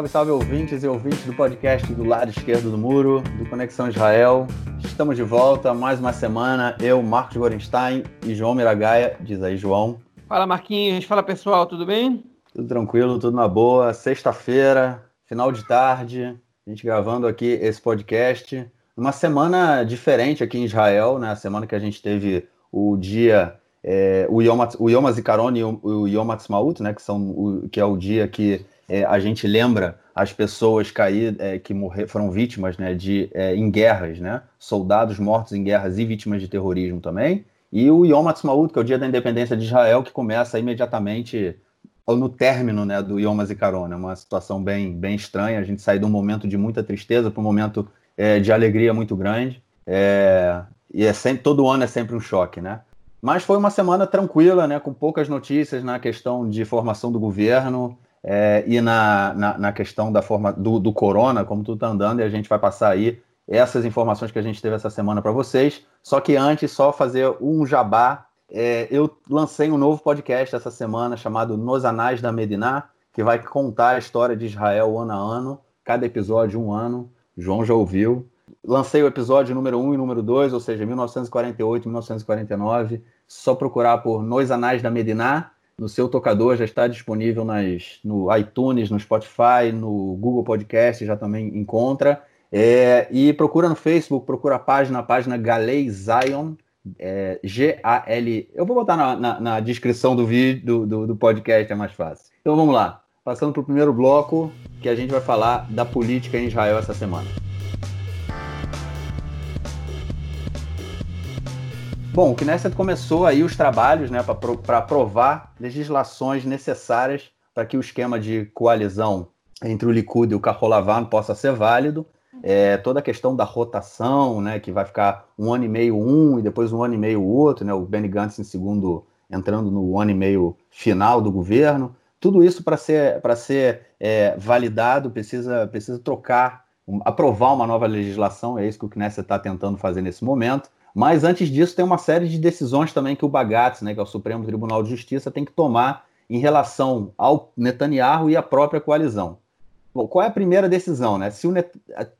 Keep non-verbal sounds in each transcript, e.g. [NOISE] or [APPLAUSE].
salve, salve ouvintes e ouvintes do podcast do lado esquerdo do muro, do Conexão Israel. Estamos de volta, mais uma semana. Eu, Marcos Gorenstein e João Miragaia. Diz aí, João. Fala, Marquinhos. Fala, pessoal. Tudo bem? Tudo tranquilo, tudo na boa. Sexta-feira, final de tarde, a gente gravando aqui esse podcast. Uma semana diferente aqui em Israel, né? A semana que a gente teve o dia é, o, Yom, o Yom Hazikaron e o, o Yom Ha'atzmaut, né, que, são o, que é o dia que é, a gente lembra as pessoas cair, é, que morrer, foram vítimas né, de, é, em guerras, né, soldados mortos em guerras e vítimas de terrorismo também, e o Yom Ha'atzmaut, que é o dia da independência de Israel, que começa imediatamente no término né, do Yom Hazikaron, é uma situação bem, bem estranha, a gente sai de um momento de muita tristeza para um momento é, de alegria muito grande, é, e é sempre, todo ano é sempre um choque, né? Mas foi uma semana tranquila, né, com poucas notícias na questão de formação do governo é, e na, na, na, questão da forma do, do corona, como tudo está andando, e a gente vai passar aí essas informações que a gente teve essa semana para vocês. Só que antes, só fazer um jabá. É, eu lancei um novo podcast essa semana chamado Nos Anais da Mediná, que vai contar a história de Israel ano a ano, cada episódio um ano. João já ouviu lancei o episódio número 1 e número 2, ou seja, 1948 e 1949. Só procurar por Nos Anais da Mediná. No seu tocador já está disponível nas, no iTunes, no Spotify, no Google Podcast, já também encontra. É, e procura no Facebook, procura a página, a página Galei Zion, é, G-A-L. Eu vou botar na, na, na descrição do vídeo do, do, do, podcast, é mais fácil. Então vamos lá. Passando para o primeiro bloco, que a gente vai falar da política em Israel essa semana. Bom, o Knesset começou aí os trabalhos né, para aprovar legislações necessárias para que o esquema de coalizão entre o Likud e o Carrolavan possa ser válido. É, toda a questão da rotação, né, que vai ficar um ano e meio um e depois um ano e meio outro, né, o Benny Gantz em segundo entrando no ano e meio final do governo. Tudo isso para ser, pra ser é, validado precisa, precisa trocar, aprovar uma nova legislação, é isso que o Knesset está tentando fazer nesse momento. Mas antes disso, tem uma série de decisões também que o Bagatz, né, que é o Supremo Tribunal de Justiça, tem que tomar em relação ao Netanyahu e à própria coalizão. Bom, qual é a primeira decisão né? Se o Net...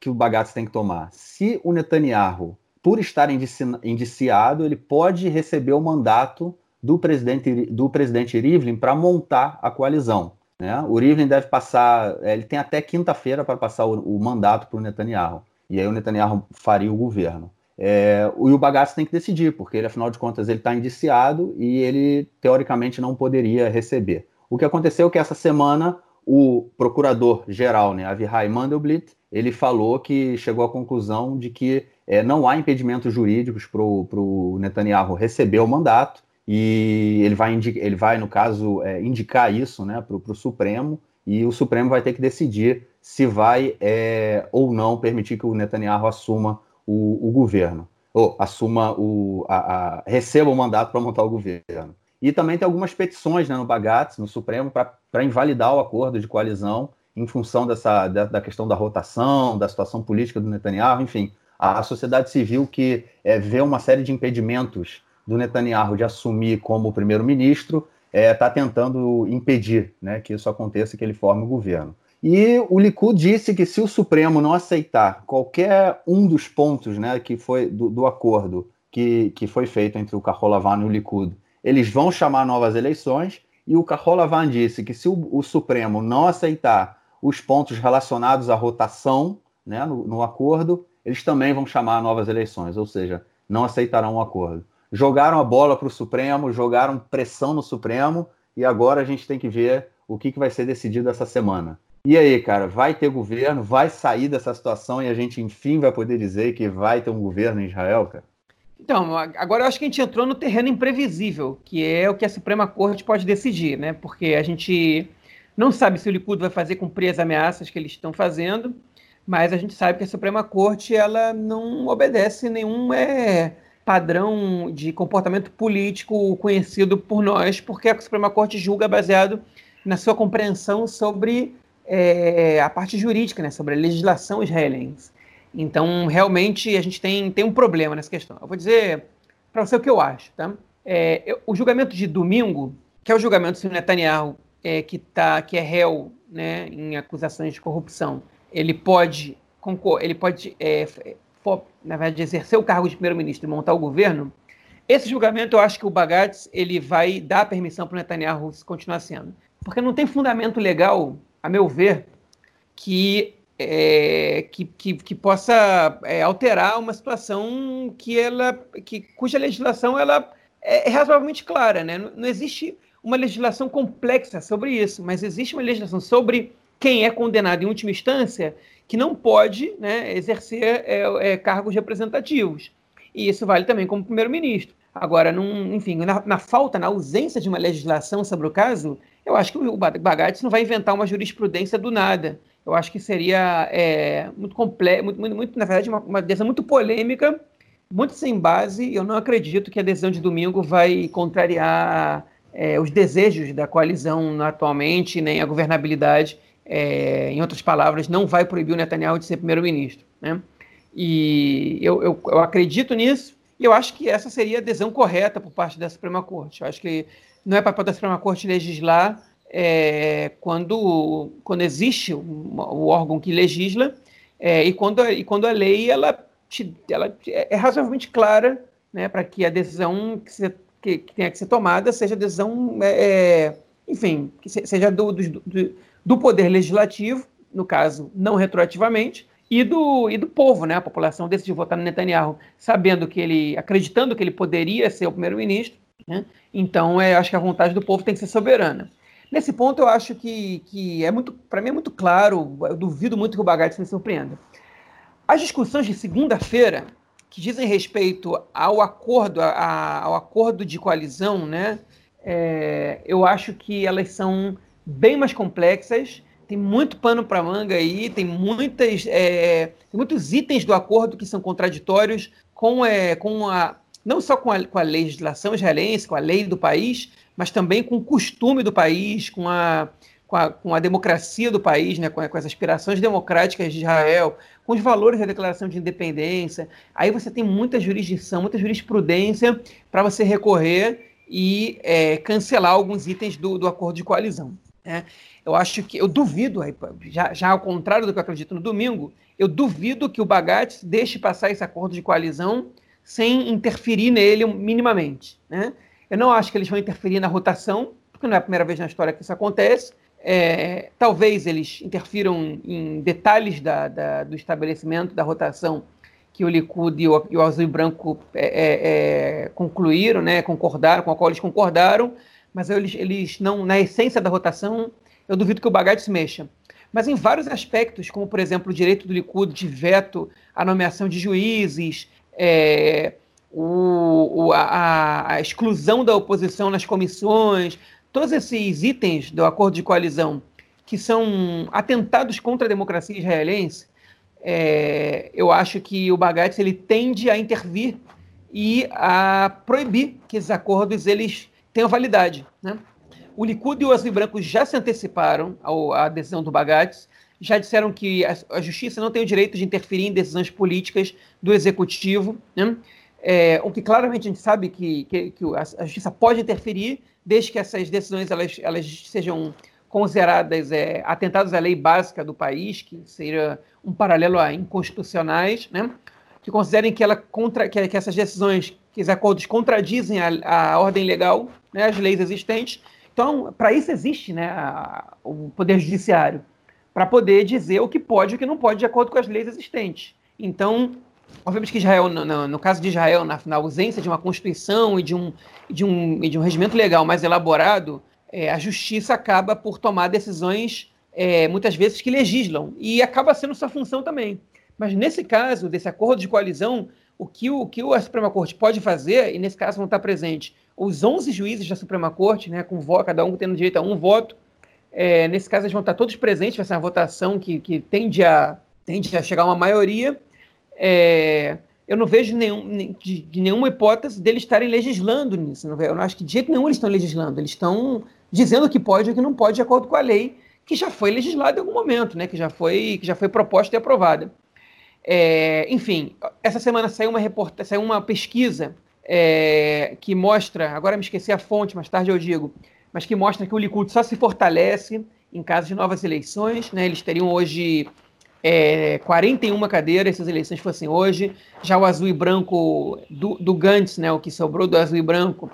que o Bagatz tem que tomar? Se o Netanyahu, por estar indici... indiciado, ele pode receber o mandato do presidente, do presidente Rivlin para montar a coalizão. Né? O Rivlin deve passar, é, ele tem até quinta-feira para passar o, o mandato para o Netanyahu. E aí o Netanyahu faria o governo. É, o Bagatz tem que decidir, porque ele, afinal de contas, ele está indiciado e ele, teoricamente, não poderia receber. O que aconteceu é que essa semana o procurador-geral, né, Avihai Mandelblit, ele falou que chegou à conclusão de que é, não há impedimentos jurídicos para o Netanyahu receber o mandato e ele vai, ele vai no caso, é, indicar isso né, para o Supremo e o Supremo vai ter que decidir se vai é, ou não permitir que o Netanyahu assuma o, o governo, ou assuma o. A, a, receba o mandato para montar o governo. E também tem algumas petições né, no Bagatz, no Supremo, para invalidar o acordo de coalizão em função dessa, da, da, questão da rotação, da situação política do Netanyahu, enfim, a, sociedade civil que é, vê uma série de impedimentos do Netanyahu de assumir como primeiro-ministro está é, tá tentando impedir né, que isso aconteça, que ele forme o governo. E o Likud disse que se o Supremo não aceitar qualquer um dos pontos né, que foi do, do acordo que, que foi feito entre o Carrolavan e o Likud, eles vão chamar novas eleições. E o Carrolavan disse que se o, o, Supremo não aceitar os pontos relacionados à rotação né, no, no acordo, eles também vão chamar novas eleições, ou seja, não aceitarão o acordo. Jogaram a bola para o Supremo, jogaram pressão no Supremo, e agora a gente tem que ver o que, que vai ser decidido essa semana. E aí, cara, vai ter governo, vai sair dessa situação e a gente, enfim, vai poder dizer que vai ter um governo em Israel, cara? Então, agora eu acho que a gente entrou no terreno imprevisível, que é o que a Suprema Corte pode decidir, né? Porque a gente não sabe se o Likud vai fazer cumprir as ameaças que eles estão fazendo, mas a gente sabe que a Suprema Corte ela não obedece nenhum é, padrão de comportamento político conhecido por nós, porque a Suprema Corte julga baseado na sua compreensão sobre é, a parte jurídica, né, sobre a legislação israelense. Então, realmente, a gente tem, tem um problema nessa questão. Eu vou dizer para você o que eu acho. Tá? É, eu, o julgamento de domingo, que é o julgamento do Netanyahu, é, que, tá, que é réu né, em acusações de corrupção, ele pode, ele pode é, for, na verdade, exercer o cargo de primeiro-ministro e montar o governo, esse julgamento eu acho que o Bagatz ele vai dar permissão para o Netanyahu continuar sendo. Porque não tem fundamento legal, a meu ver, que, é, que, que, que, possa é, alterar uma situação que ela, que, cuja legislação ela é, é razoavelmente clara. Né? Não, não existe uma legislação complexa sobre isso, mas existe uma legislação sobre quem é condenado em última instância que não pode né, exercer é, é, cargos representativos. E isso vale também como primeiro-ministro. Agora, num, enfim, na, na, falta, na ausência de uma legislação sobre o caso, eu acho que o Bagatz não vai inventar uma jurisprudência do nada. Eu acho que seria é, muito complexo, muito, muito, muito, na verdade, uma, uma decisão muito polêmica, muito sem base. Eu não acredito que a decisão de domingo vai contrariar é, os desejos da coalizão atualmente, nem a governabilidade é, em outras palavras, não vai proibir o Netanyahu de ser primeiro-ministro. Né? E eu, eu, eu, acredito nisso, e eu acho que essa seria a adesão correta por parte da Suprema Corte. Eu acho que não é papel da Suprema Corte legislar é, quando, quando existe o, órgão que legisla é, e, quando, e quando a lei ela, ela é razoavelmente clara né, para que a decisão que, se, que, que, tenha que ser tomada seja decisão, é, é enfim, que seja do, do, do do poder legislativo, no caso, não retroativamente, e do, e do povo, né? A população decidiu votar no Netanyahu, sabendo que ele, acreditando que ele poderia ser o primeiro-ministro, né? Então, é, acho que a vontade do povo tem que ser soberana. Nesse ponto, eu acho que, que é muito, para mim é muito claro, eu duvido muito que o Bagatti se surpreenda. As discussões de segunda-feira, que dizem respeito ao acordo, a, ao acordo de coalizão, né? É, eu acho que elas são bem mais complexas, tem muito pano para manga aí, tem, muitas, é, tem muitos itens do acordo que são contraditórios com, é, com a, não só com a, com a legislação israelense, com a lei do país, mas também com o costume do país, com a, com a, com a democracia do país, né, com, com, as aspirações democráticas de Israel, com os valores da Declaração de Independência. Aí você tem muita jurisdição, muita jurisprudência para você recorrer e é, cancelar alguns itens do, do acordo de coalizão. Né? Eu acho que, eu duvido, já, já ao contrário do que eu acredito no domingo, eu duvido que o Bagatti deixe passar esse acordo de coalizão sem interferir nele minimamente. Né? Eu não acho que eles vão interferir na rotação, porque não é a primeira vez na história que isso acontece. É, talvez eles interfiram em detalhes da, da, do estabelecimento da rotação que o Likud e o, e o Azul e Branco é, é, é concluíram, né, concordaram, com a qual eles concordaram, mas eles, eles não, na essência da rotação, eu duvido que o Bagatti se mexa. Mas em vários aspectos, como por exemplo o direito do Likud de veto à nomeação de juízes, é, o, o, a, a, exclusão da oposição nas comissões, todos esses itens do acordo de coalizão que são atentados contra a democracia israelense, é, eu acho que o Bagatti ele tende a intervir e a proibir que esses acordos eles tenham validade. Né? O Likud e o Azul Branco já se anteciparam à decisão do Bagates, já disseram que a, justiça não tem o direito de interferir em decisões políticas do executivo, né? é, o que claramente a gente sabe que, que, que a, justiça pode interferir, desde que essas decisões elas, elas sejam consideradas é, atentados à lei básica do país, que seria um paralelo a inconstitucionais, né? que considerem que, ela contra, que, que essas decisões, que os acordos contradizem a, a ordem legal, né, as leis existentes. Então, para isso existe né, a, o Poder Judiciário, para poder dizer o que pode e o que não pode de acordo com as leis existentes. Então, obviamente que Israel, no, no caso de Israel, na, na, ausência de uma Constituição e de um, de um, de um regimento legal mais elaborado, é, a justiça acaba por tomar decisões, é, muitas vezes, que legislam, e acaba sendo sua função também. Mas nesse caso, desse acordo de coalizão, o que, o que a Suprema Corte pode fazer, e nesse caso não está presente, os 11 juízes da Suprema Corte, né, com voto, cada um tendo direito a um voto, é, nesse caso eles vão estar todos presentes, vai ser uma votação que, que tende, a, tende a chegar a uma maioria. É, eu não vejo nenhum, de, de, nenhuma hipótese deles estarem legislando nisso. Eu não acho que de jeito nenhum eles estão legislando. Eles estão dizendo o que pode e o que não pode de acordo com a lei que já foi legislada em algum momento, né, que, já foi, que já foi proposta e aprovada. É, enfim, essa semana saiu uma, reporta saiu uma pesquisa é, que mostra, agora me esqueci a fonte, mais tarde eu digo, mas que mostra que o Likud só se fortalece em caso de novas eleições. Né? Eles teriam hoje é, 41 cadeiras se as eleições fossem hoje. Já o azul e branco do, do Gantz, né, o que sobrou do azul e branco,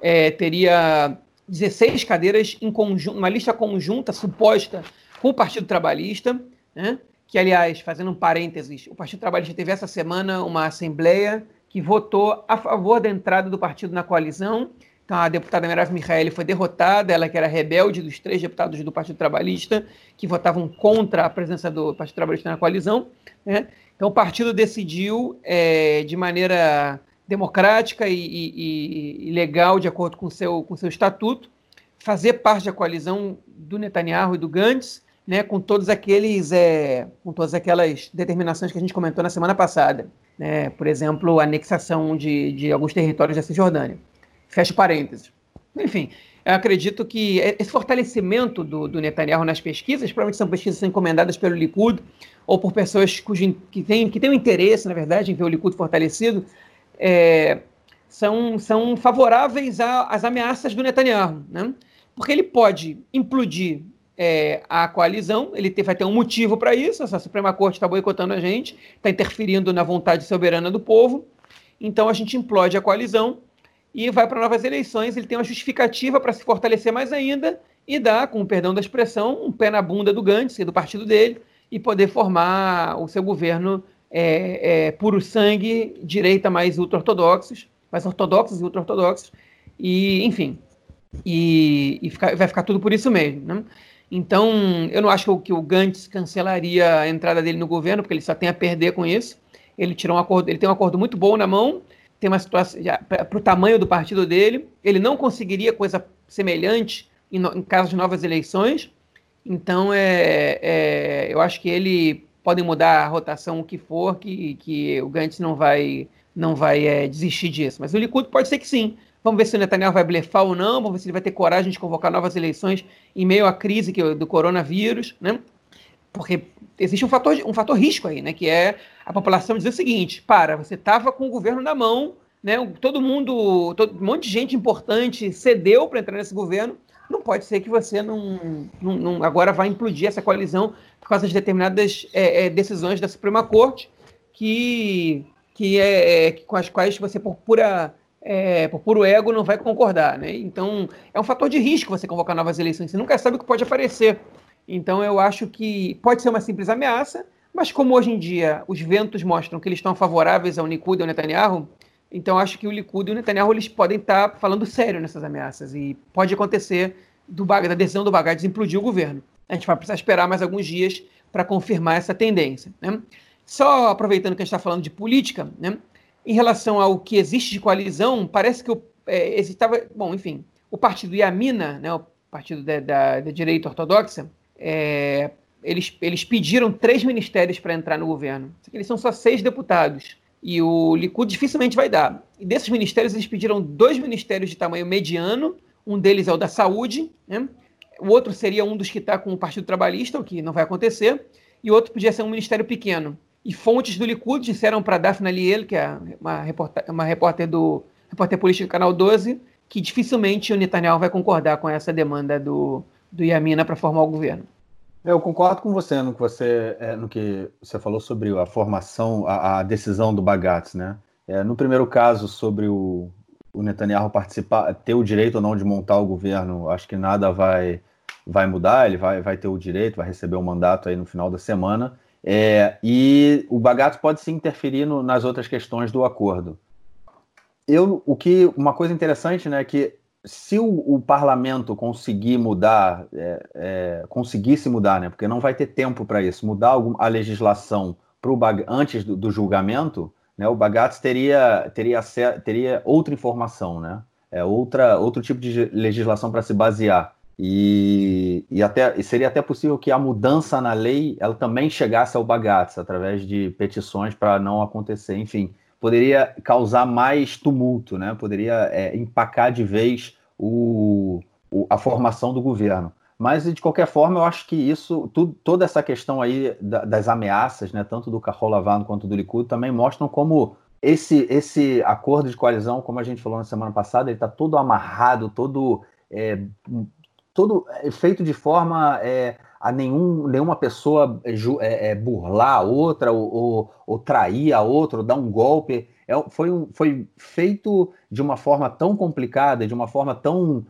é, teria 16 cadeiras em conjunto, uma lista conjunta suposta com o Partido Trabalhista, né? que, aliás, fazendo um parênteses, o Partido Trabalhista teve essa semana uma assembleia que votou a favor da entrada do partido na coalizão. Então, a deputada Merav Michaeli foi derrotada, ela que era rebelde dos três deputados do Partido Trabalhista, que votavam contra a presença do Partido Trabalhista na coalizão. Né? Então, o partido decidiu, é, de maneira democrática e, e, e, legal, de acordo com seu, o seu estatuto, fazer parte da coalizão do Netanyahu e do Gantz, né, com todos aqueles, é, com todas aquelas determinações que a gente comentou na semana passada, né, por exemplo, a anexação de, de alguns territórios da Cisjordânia. Fecha parênteses. Enfim, acredito que esse fortalecimento do, do Netanyahu nas pesquisas, provavelmente são pesquisas encomendadas pelo Likud ou por pessoas cujo, que têm que têm um interesse, na verdade, em ver o Likud fortalecido, é, são, são favoráveis às ameaças do Netanyahu, né? porque ele pode implodir é, a coalizão, ele vai ter um motivo para isso, essa Suprema Corte está boicotando a gente, está interferindo na vontade soberana do povo, então a gente implode a coalizão e vai para novas eleições, ele tem uma justificativa para se fortalecer mais ainda e dar, com o perdão da expressão, um pé na bunda do Gantz e do partido dele e poder formar o seu governo é, é, puro sangue, direita mais ultra-ortodoxos, mais ortodoxos e ultra-ortodoxos, e, enfim, e, e fica, vai ficar tudo por isso mesmo. Né? Então, eu não acho que o, que o Gantz cancelaria a entrada dele no governo, porque ele só tem a perder com isso. Ele tirou um acordo, ele tem um acordo muito bom na mão, tem uma situação para o tamanho do partido dele. Ele não conseguiria coisa semelhante em, em caso de novas eleições. Então, é, é, eu acho que ele podem mudar a rotação o que for, que, que o Gantz não vai não vai é, desistir disso. Mas o Likud pode ser que sim. Vamos ver se o Netanyahu vai blefar ou não, vamos ver se ele vai ter coragem de convocar novas eleições em meio à crise que, do coronavírus, né? Porque existe um fator, um fator risco aí, né? Que é a população dizer o seguinte: para, você estava com o governo na mão, né? Todo mundo, todo, um monte de gente importante cedeu para entrar nesse governo. Não pode ser que você não, não, não agora vai implodir essa coalizão por causa de determinadas é, é, decisões da Suprema Corte que, que é, é com as quais você, por pura é, por puro ego, não vai concordar. Né? Então, é um fator de risco você convocar novas eleições. Você nunca sabe o que pode aparecer. Então, eu acho que pode ser uma simples ameaça, mas como hoje em dia os ventos mostram que eles estão favoráveis ao Likud e ao Netanyahu, então acho que o Likud e o Netanyahu eles podem estar falando sério nessas ameaças. E pode acontecer do, da decisão do Bagdad implodir o governo. A gente vai precisar esperar mais alguns dias para confirmar essa tendência. Né? Só aproveitando que a gente está falando de política, né? em relação ao que existe de coalizão, parece que o, é. Bom, enfim, o partido Yamina, né, o partido da, da, da direita ortodoxa, é, eles, eles pediram três ministérios para entrar no governo. Eles são só seis deputados. E o Likud dificilmente vai dar. E desses ministérios, eles pediram dois ministérios de tamanho mediano. Um deles é o da saúde, né? o outro seria um dos que está com o Partido Trabalhista, o que não vai acontecer, e o outro podia ser um ministério pequeno. E fontes do Likud disseram para Daphne Liel, que é uma repórter, uma repórter do repórter político do Canal 12, que dificilmente o Netanyahu vai concordar com essa demanda do, do Yamina para formar o governo. Eu concordo com você no que você, é, no que você falou sobre a formação, a, a decisão do Bagatz, né? É, no primeiro caso, sobre o, o Netanyahu participar, ter o direito ou não de montar o governo, acho que nada vai vai mudar, ele vai, vai ter o direito, vai receber o um mandato aí no final da semana. É, e o Bagato pode se interferir no, nas outras questões do acordo. Eu, o que, uma coisa interessante, né, que se o, o parlamento conseguir mudar, é, é, conseguisse mudar, né, porque não vai ter tempo para isso, mudar a legislação pro antes do, do, julgamento, né, o Bagato teria, teria, teria outra informação, né, é outra, outro tipo de legislação para se basear. E, e, até, seria até possível que a mudança na lei ela também chegasse ao Bagatz através de petições para não acontecer. Enfim, poderia causar mais tumulto, né? poderia é, empacar de vez o, o, a formação do governo. Mas, de qualquer forma, eu acho que isso, tudo, toda essa questão aí da, das ameaças, né, tanto do Carrolavano quanto do Likud, também mostram como esse, esse acordo de coalizão, como a gente falou na semana passada, ele está todo amarrado, todo é, todo é feito de forma é, a nenhum, nenhuma pessoa é, é, burlar a outra ou, ou, ou, trair a outra, ou dar um golpe. É, foi, um, foi feito de uma forma tão complicada, de uma forma tão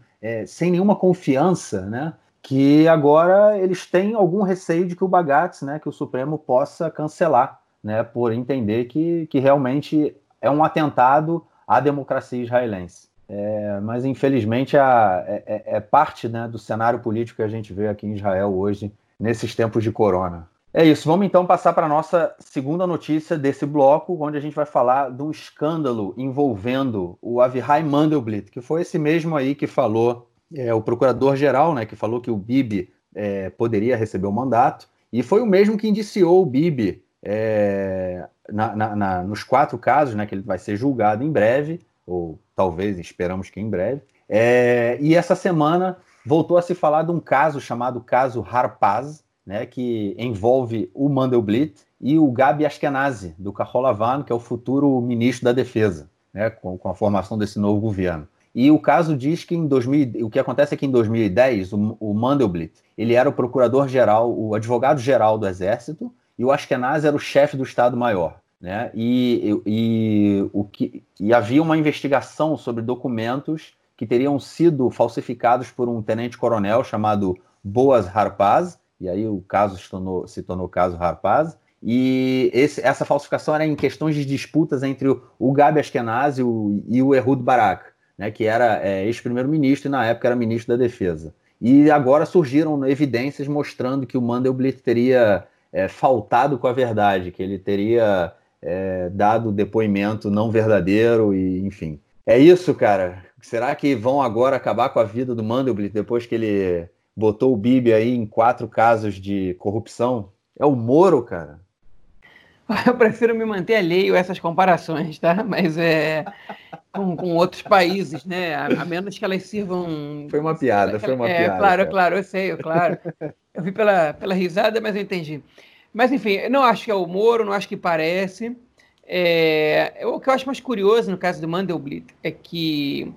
sem nenhuma confiança, né? Que agora eles têm algum receio de que o Bagatz, né, que o Supremo possa cancelar, né, por entender que, que realmente é um atentado à democracia israelense. É, mas infelizmente a, é, é, é, parte né, do cenário político que a gente vê aqui em Israel hoje, nesses tempos de corona. É isso, vamos então passar para a nossa segunda notícia desse bloco, onde a gente vai falar de um escândalo envolvendo o Avihai Mandelblit, que foi esse mesmo aí que falou, é, o procurador-geral, né, que falou que o Bibi é, poderia receber o mandato, e foi o mesmo que indiciou o Bibi é, na, na, na, nos quatro casos, né, que ele vai ser julgado em breve, ou talvez, esperamos que em breve. É, e essa semana voltou a se falar de um caso chamado caso Harpaz, né, que envolve o Mandelblit e o Gabi Ashkenazi, do Kaholavan, que é o futuro ministro da Defesa, né, com, com, a formação desse novo governo. E o caso diz que em 2000, o que acontece é que em 2010 o, o Mandelblit ele era o procurador-geral, o advogado-geral do Exército, e o Ashkenazi era o chefe do Estado-Maior. Né? E, e, o que, e havia uma investigação sobre documentos que teriam sido falsificados por um tenente-coronel chamado Boas Harpaz, e aí o caso se tornou, se tornou caso Harpaz, e esse, essa falsificação era em questões de disputas entre o, o Gabi Ashkenazi o, e o Ehud Barak, né, que era é, ex-primeiro-ministro e na época era ministro da Defesa. E agora surgiram evidências mostrando que o Mandelblit teria é, faltado com a verdade, que ele teria é, dado depoimento não verdadeiro e enfim. É isso, cara. Será que vão agora acabar com a vida do Mandelblit depois que ele botou o Bibi aí em quatro casos de corrupção? É o Moro, cara. [LAUGHS] Eu prefiro me manter alheio a essas comparações, tá? Mas é com, com outros países, né? A, a, menos que elas sirvam. Foi uma piada, foi uma é, piada. Claro, cara. claro, eu sei, claro. Eu vi pela, pela risada, mas eu entendi. Mas, enfim, eu não acho que é o Moro, não acho que parece. É, o que eu acho mais curioso no caso do Mandelblit é que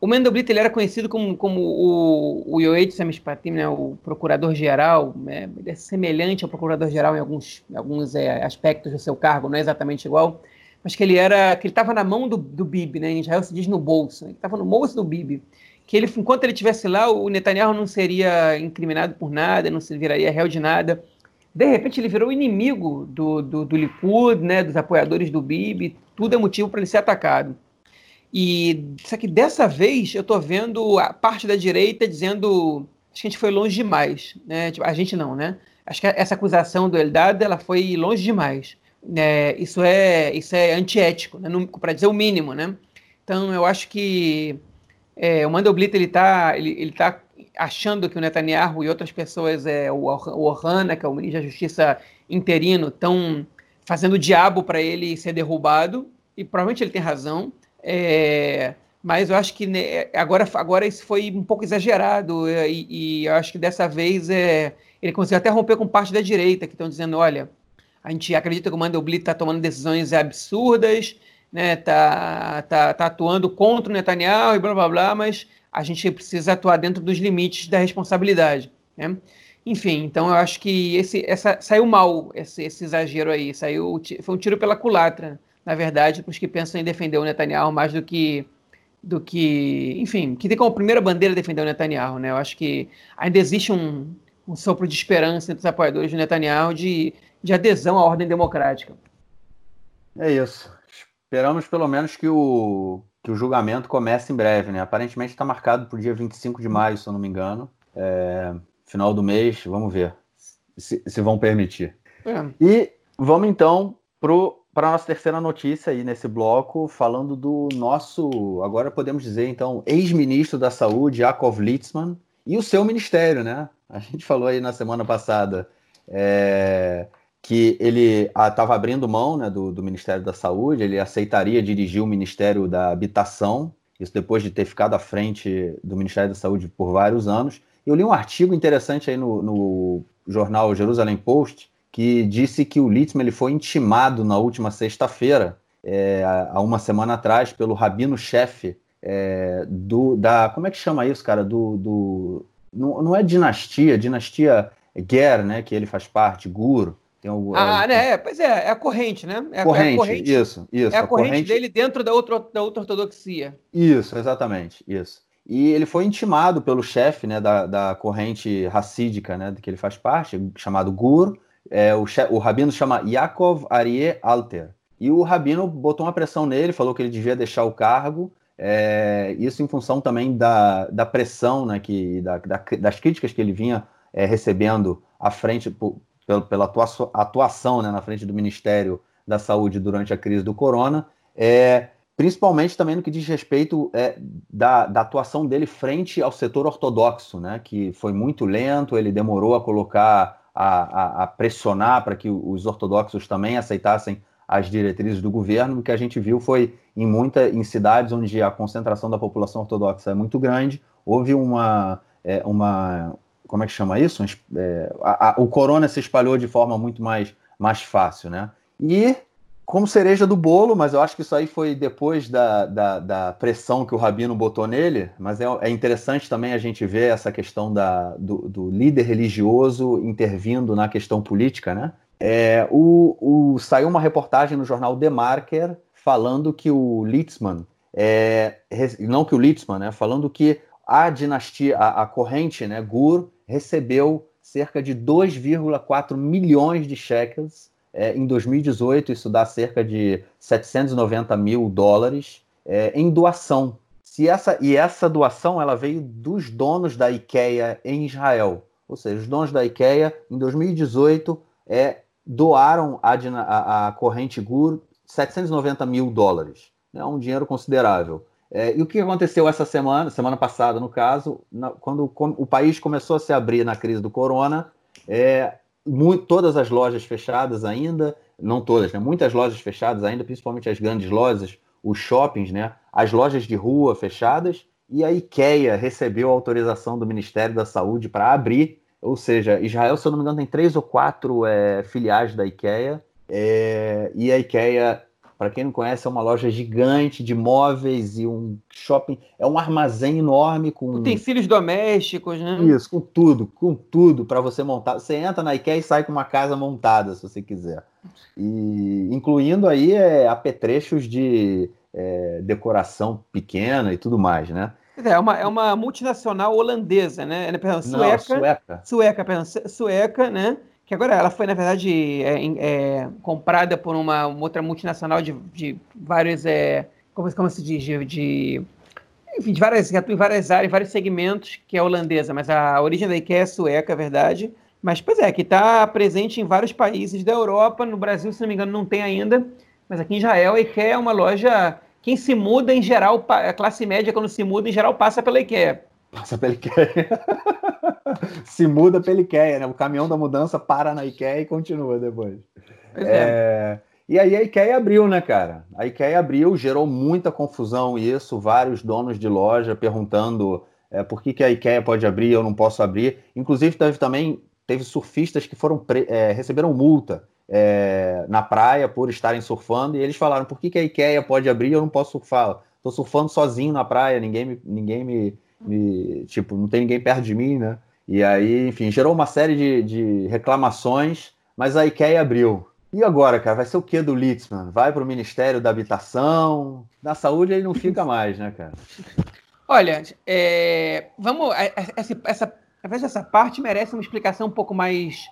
o Mandelblit ele era conhecido como, como o, o Yoed Samishpatim, né, o procurador-geral, né, ele é semelhante ao procurador-geral em alguns, alguns é, aspectos do seu cargo, não é exatamente igual, mas que ele era que ele estava na mão do, do Bibi, né, em Israel se diz no bolso, né, ele estava no bolso do Bibi, que ele, enquanto ele estivesse lá, o Netanyahu não seria incriminado por nada, não se viraria réu de nada, de repente ele virou inimigo do, do, do Likud, né, dos apoiadores do Bibi, tudo é motivo para ele ser atacado. E só que dessa vez eu estou vendo a parte da direita dizendo acho que a gente foi longe demais, né? Tipo, a gente não, né? Acho que essa acusação do Eldad ela foi longe demais. É, isso é isso é antiético, né? para dizer o mínimo, né? Então eu acho que é, o Mandelblit ele está ele, ele tá achando que o Netanyahu e outras pessoas, é, o, Ohana, que é o ministro da Justiça interino, estão fazendo o diabo para ele ser derrubado, e provavelmente ele tem razão, é, mas eu acho que né, agora, agora isso foi um pouco exagerado, e, e eu acho que dessa vez é, ele conseguiu até romper com parte da direita, que estão dizendo, olha, a gente acredita que o Mandelblit está tomando decisões absurdas, né, tá, tá, tá atuando contra o Netanyahu e blá blá blá, mas a gente precisa atuar dentro dos limites da responsabilidade. Né? Enfim, então eu acho que esse, essa, saiu mal esse, esse exagero aí, saiu, foi um tiro pela culatra, na verdade, para os que pensam em defender o Netanyahu mais do que do que, enfim, que tem como primeira bandeira defender o Netanyahu, né? Eu acho que ainda existe um, um sopro de esperança entre os apoiadores do Netanyahu de, de adesão à ordem democrática. É isso. Esperamos pelo menos que o, que o julgamento começa em breve, né? Aparentemente está marcado para o dia 25 de maio, se eu não me engano. É, final do mês, vamos ver se, se vão permitir. É. E vamos então para a nossa terceira notícia aí nesse bloco, falando do nosso, agora podemos dizer então, ex-ministro da Saúde, Yakov Litzman, e o seu ministério, né? A gente falou aí na semana passada é, que ele estava ah, abrindo mão né, do, do, Ministério da Saúde, ele aceitaria dirigir o Ministério da Habitação, isso depois de ter ficado à frente do Ministério da Saúde por vários anos. Eu li um artigo interessante aí no, no jornal Jerusalem Post, que disse que o Litzman ele foi intimado na última sexta-feira, é, há uma semana atrás, pelo rabino-chefe é, do da como é que chama isso, cara, do, do não, não é dinastia, dinastia Ger, né, que ele faz parte, Gur. Tem algum, ah, é, né? Pois é, é a corrente, né? É corrente, a, corrente, isso, isso. É a, a corrente, corrente, dele dentro da outra, da outra ortodoxia. Isso, exatamente, isso. E ele foi intimado pelo chefe né, da, da corrente racídica né, que ele faz parte, chamado Gur. É, o, o rabino chama Yaakov Arie Alter. E o rabino botou uma pressão nele, falou que ele devia deixar o cargo. É, isso em função também da, da pressão, né, que, da, da, das críticas que ele vinha é, recebendo à frente, por, pela atuação, atuação né, na frente do Ministério da Saúde durante a crise do corona. É, principalmente também no que diz respeito é, da, da, atuação dele frente ao setor ortodoxo, né, que foi muito lento, ele demorou a colocar, a, a, a pressionar para que os ortodoxos também aceitassem as diretrizes do governo. O que a gente viu foi em muita, em cidades onde a concentração da população ortodoxa é muito grande, houve uma, é, uma como é que chama isso? É, a, a, o corona se espalhou de forma muito mais, mais fácil, né? E como cereja do bolo, mas eu acho que isso aí foi depois da, da, da pressão que o Rabino botou nele, mas é, é, interessante também a gente ver essa questão da, do, do líder religioso intervindo na questão política, né? É, o, o, saiu uma reportagem no jornal The Marker falando que o Litzman, é, não que o Litzman, né, falando que a dinastia, a, a corrente, né, Gur, recebeu cerca de 2,4 milhões de shekels é, em 2018, isso dá cerca de 790 mil dólares é, em doação. Se essa, e essa doação ela veio dos donos da IKEA em Israel. Ou seja, os donos da IKEA, em 2018, é, doaram a, a, a corrente GUR 790 mil dólares. É um dinheiro considerável. É, e o que aconteceu essa semana, semana passada, no caso, na, quando o país começou a se abrir na crise do corona, é, muito, todas as lojas fechadas ainda, não todas, né? Muitas lojas fechadas ainda, principalmente as grandes lojas, os shoppings, né? As lojas de rua fechadas e a IKEA recebeu autorização do Ministério da Saúde para abrir, ou seja, Israel, se eu não me engano, tem três ou quatro é, filiais da IKEA é, e a IKEA para quem não conhece, é uma loja gigante de móveis e um shopping. É um armazém enorme com. Utensílios domésticos, né? Isso, com tudo, com tudo para você montar. Você entra na IKEA e sai com uma casa montada, se você quiser. E incluindo aí é, apetrechos de é, decoração pequena e tudo mais, né? É uma, é uma multinacional holandesa, né? É, perdão, sueca, não, sueca. Sueca, perdão, sueca, né? Que agora ela foi, na verdade, é, é, comprada por uma, uma, outra multinacional de, de vários, é, como, como, se diz, de, de, enfim, de várias, em várias áreas, vários segmentos, que é holandesa, mas a origem da IKEA é sueca, é verdade. Mas, pois é, que está presente em vários países da Europa, no Brasil, se não me engano, não tem ainda, mas aqui em Israel, a IKEA é uma loja, quem se muda, em geral, a classe média, quando se muda, em geral, passa pela IKEA. Passa pela IKEA. [LAUGHS] se muda pela IKEA, né? O caminhão da mudança para na IKEA e continua depois. É. É... E aí a IKEA abriu, né, cara? A IKEA abriu, gerou muita confusão isso, vários donos de loja perguntando é, por que, que a IKEA pode abrir, eu não posso abrir. Inclusive, teve também teve surfistas que foram é, receberam multa é, na praia por estarem surfando, e eles falaram, por que, que a IKEA pode abrir e eu não posso surfar? Estou surfando sozinho na praia, ninguém me, ninguém me, me, Tipo, não tem ninguém perto de mim, né? E aí, enfim, gerou uma série de, de reclamações, mas a IKEA abriu. E agora, cara, vai ser o que do Litzman? Vai para o Ministério da Habitação? Da Saúde ele não fica mais, né, cara? Olha, é, vamos. É, é, essa, essa, essa parte merece uma explicação um pouco mais.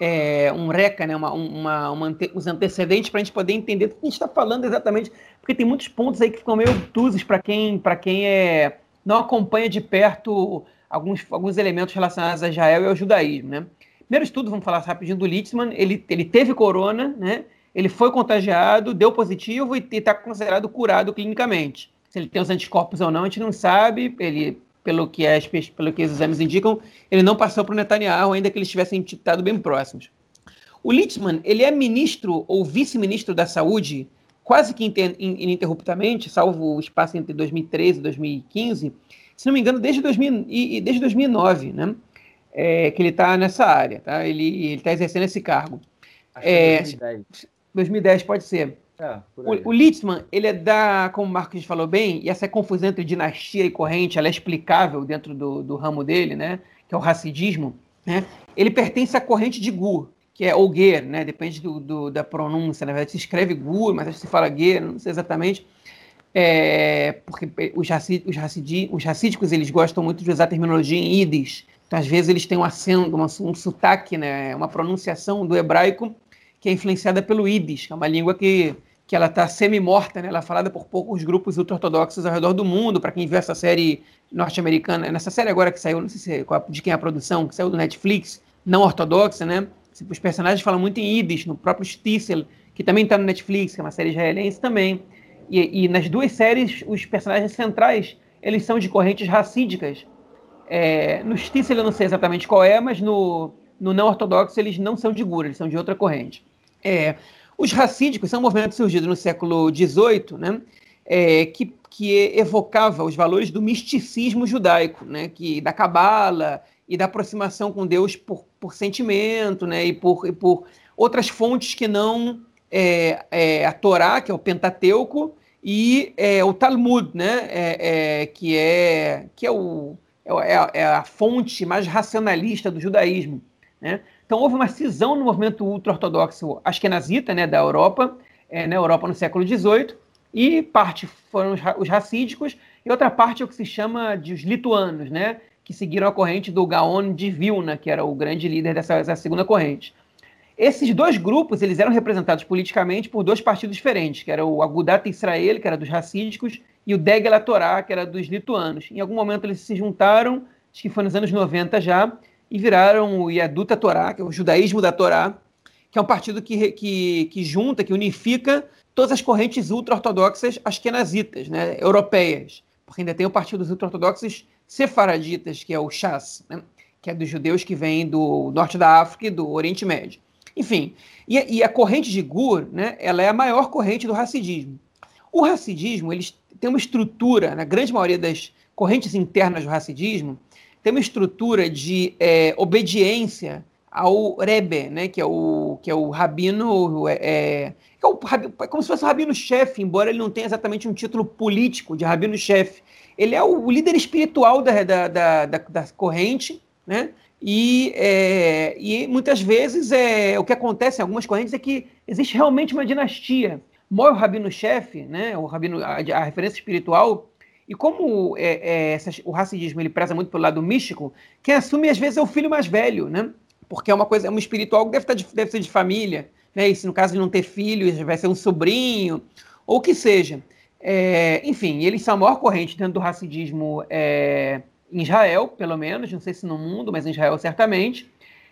É, um reca, né, uma, uma, uma os antecedentes para a gente poder entender o que a gente está falando exatamente, porque tem muitos pontos aí que ficam meio obtusos para quem, quem é, não acompanha de perto alguns, alguns elementos relacionados a Israel e ao judaísmo, né? Primeiro estudo, vamos falar rapidinho do Litzman, ele, ele teve corona, né? Ele foi contagiado, deu positivo e está considerado curado clinicamente. Se ele tem os anticorpos ou não, a gente não sabe. Ele, pelo que, as, pelo que os exames indicam, ele não passou para o Netanyahu, ainda que eles estivessem estado bem próximos. O Litzman, ele é ministro ou vice-ministro da Saúde quase que ininterruptamente, salvo o espaço entre 2013 e 2015, se não me engano, desde, 2000, e, desde 2009, né? É, que ele está nessa área, tá? Ele está exercendo esse cargo. Acho é, 2010. 2010 pode ser. É, o, o Litzman, ele é da, como o Marcos falou bem, e essa confusão entre dinastia e corrente, ela é explicável dentro do, do ramo dele, né? Que é o racidismo. Né? Ele pertence à corrente de Gur, que é ou né? Depende do, do, da pronúncia. Na verdade, se escreve Gur, mas acho que se fala Ger, não sei exatamente. É, porque os, racid, os, racidi, os racídicos eles gostam muito de usar a terminologia em ídis. Então, às vezes, eles têm um acento, um sotaque, né? uma pronunciação do hebraico que é influenciada pelo ídis, que é uma língua que, que ela está semi-morta, né? ela é falada por poucos grupos ultra-ortodoxos ao redor do mundo. Para quem viu essa série norte-americana, nessa série agora que saiu, não sei se, de quem é a produção, que saiu do Netflix, não ortodoxa, né? Os personagens falam muito em ídis, no próprio Stissel, que também está no Netflix, que é uma série israelense também. E, e, nas duas séries, os personagens centrais, eles são de correntes racídicas. É, no Stissel eu não sei exatamente qual é, mas no, no não ortodoxo eles não são de Gura, eles são de outra corrente. É, os racídicos são um movimento surgido no século XVIII, né, é, que, que evocava os valores do misticismo judaico, né, que da cabala e da aproximação com Deus por, por sentimento, né, e por, e por outras fontes que não é, é, a Torá, que é o Pentateuco, e é, o Talmud, né, é, é, que, é, que é, o, é, a, é a fonte mais racionalista do judaísmo. Né? Então houve uma cisão no movimento ultra-ortodoxo askenazita né, da Europa, é, na Europa no século XVIII, e parte foram os, os racídicos, e outra parte é o que se chama de os lituanos, né, que seguiram a corrente do Gaon de Vilna, que era o grande líder dessa, dessa segunda corrente. Esses dois grupos eles eram representados politicamente por dois partidos diferentes, que era o Agudat Israel, que era dos racídicos, e o Degel Torá, que era dos lituanos. Em algum momento eles se juntaram, acho que foi nos anos 90 já, e viraram o Yaduta Torá, que é o judaísmo da Torá, que é um partido que, que, que junta, que unifica todas as correntes ultra-ortodoxas askenazitas, né, europeias. Porque ainda tem o partido dos ultra-ortodoxos sefaraditas, que é o Shas, né, que é dos judeus que vêm do norte da África e do Oriente Médio. Enfim, e, e, a corrente de Gur, né, ela é a maior corrente do racidismo. O racidismo, eles tem uma estrutura, na grande maioria das correntes internas do racidismo, tem uma estrutura de é, obediência ao Rebbe, né, que é o que é o rabino, é, é, é, o, é como se fosse o rabino-chefe, embora ele não tenha exatamente um título político de rabino-chefe. Ele é o líder espiritual da, da, da, da, corrente, né? E, é, e muitas vezes é, o que acontece em algumas correntes é que existe realmente uma dinastia. Morre o rabino-chefe, né, o rabino, a, a, referência espiritual, e como é, é, o racismo ele preza muito pelo lado místico, quem assume às vezes é o filho mais velho, né? Porque é uma coisa, é um espiritual que deve, estar de, deve ser de família, né? E se no caso de não ter filho, vai ser um sobrinho, ou o que seja. É, enfim, eles são a maior corrente dentro do racismo é, em Israel, pelo menos, não sei se no mundo, mas em Israel certamente.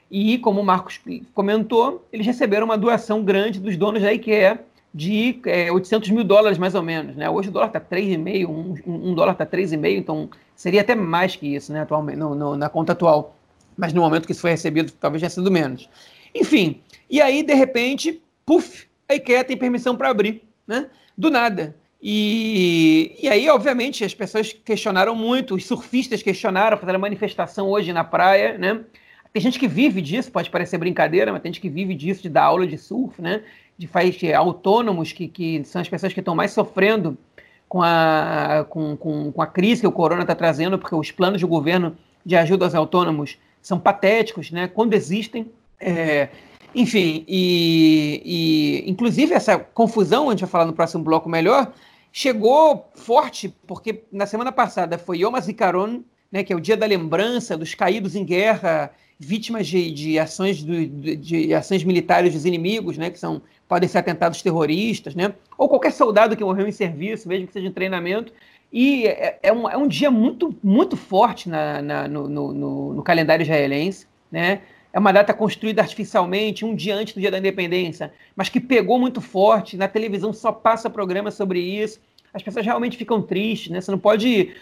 E, como o Marcos comentou, eles receberam uma doação grande dos donos da IKEA de é, 800 mil dólares, mais ou menos. Né? Hoje o dólar está 3,5, um, um dólar está 3,5, então seria até mais que isso né, atualmente, no, no, na conta atual. Mas no momento que isso foi recebido, talvez tenha sido menos. Enfim, e aí, de repente, puf, a IKEA tem permissão para abrir, né? Do nada. E, e aí, obviamente, as pessoas questionaram muito, os surfistas questionaram, fizeram manifestação hoje na praia, né? Tem gente que vive disso, pode parecer brincadeira, mas tem gente que vive disso, de dar aula de surf, né? De faz autônomos, que, que são as pessoas que estão mais sofrendo com a, com, com, com a crise que o corona está trazendo, porque os planos do governo de ajuda aos autônomos são patéticos, né? Quando existem. É, enfim, e, e inclusive essa confusão, a gente vai falar no próximo bloco melhor, chegou forte, porque na semana passada foi Yom HaZikaron, né, que é o dia da lembrança dos caídos em guerra, vítimas de, de ações, do, de ações militares dos inimigos, né, que são, podem ser atentados terroristas, né, ou qualquer soldado que morreu em serviço, mesmo que seja em treinamento. E é, é, um, é um dia muito, muito forte na, na no, no, no calendário israelense, né? É uma data construída artificialmente, um dia antes do dia da independência, mas que pegou muito forte. Na televisão só passa programa sobre isso. As pessoas realmente ficam tristes, né? Você não pode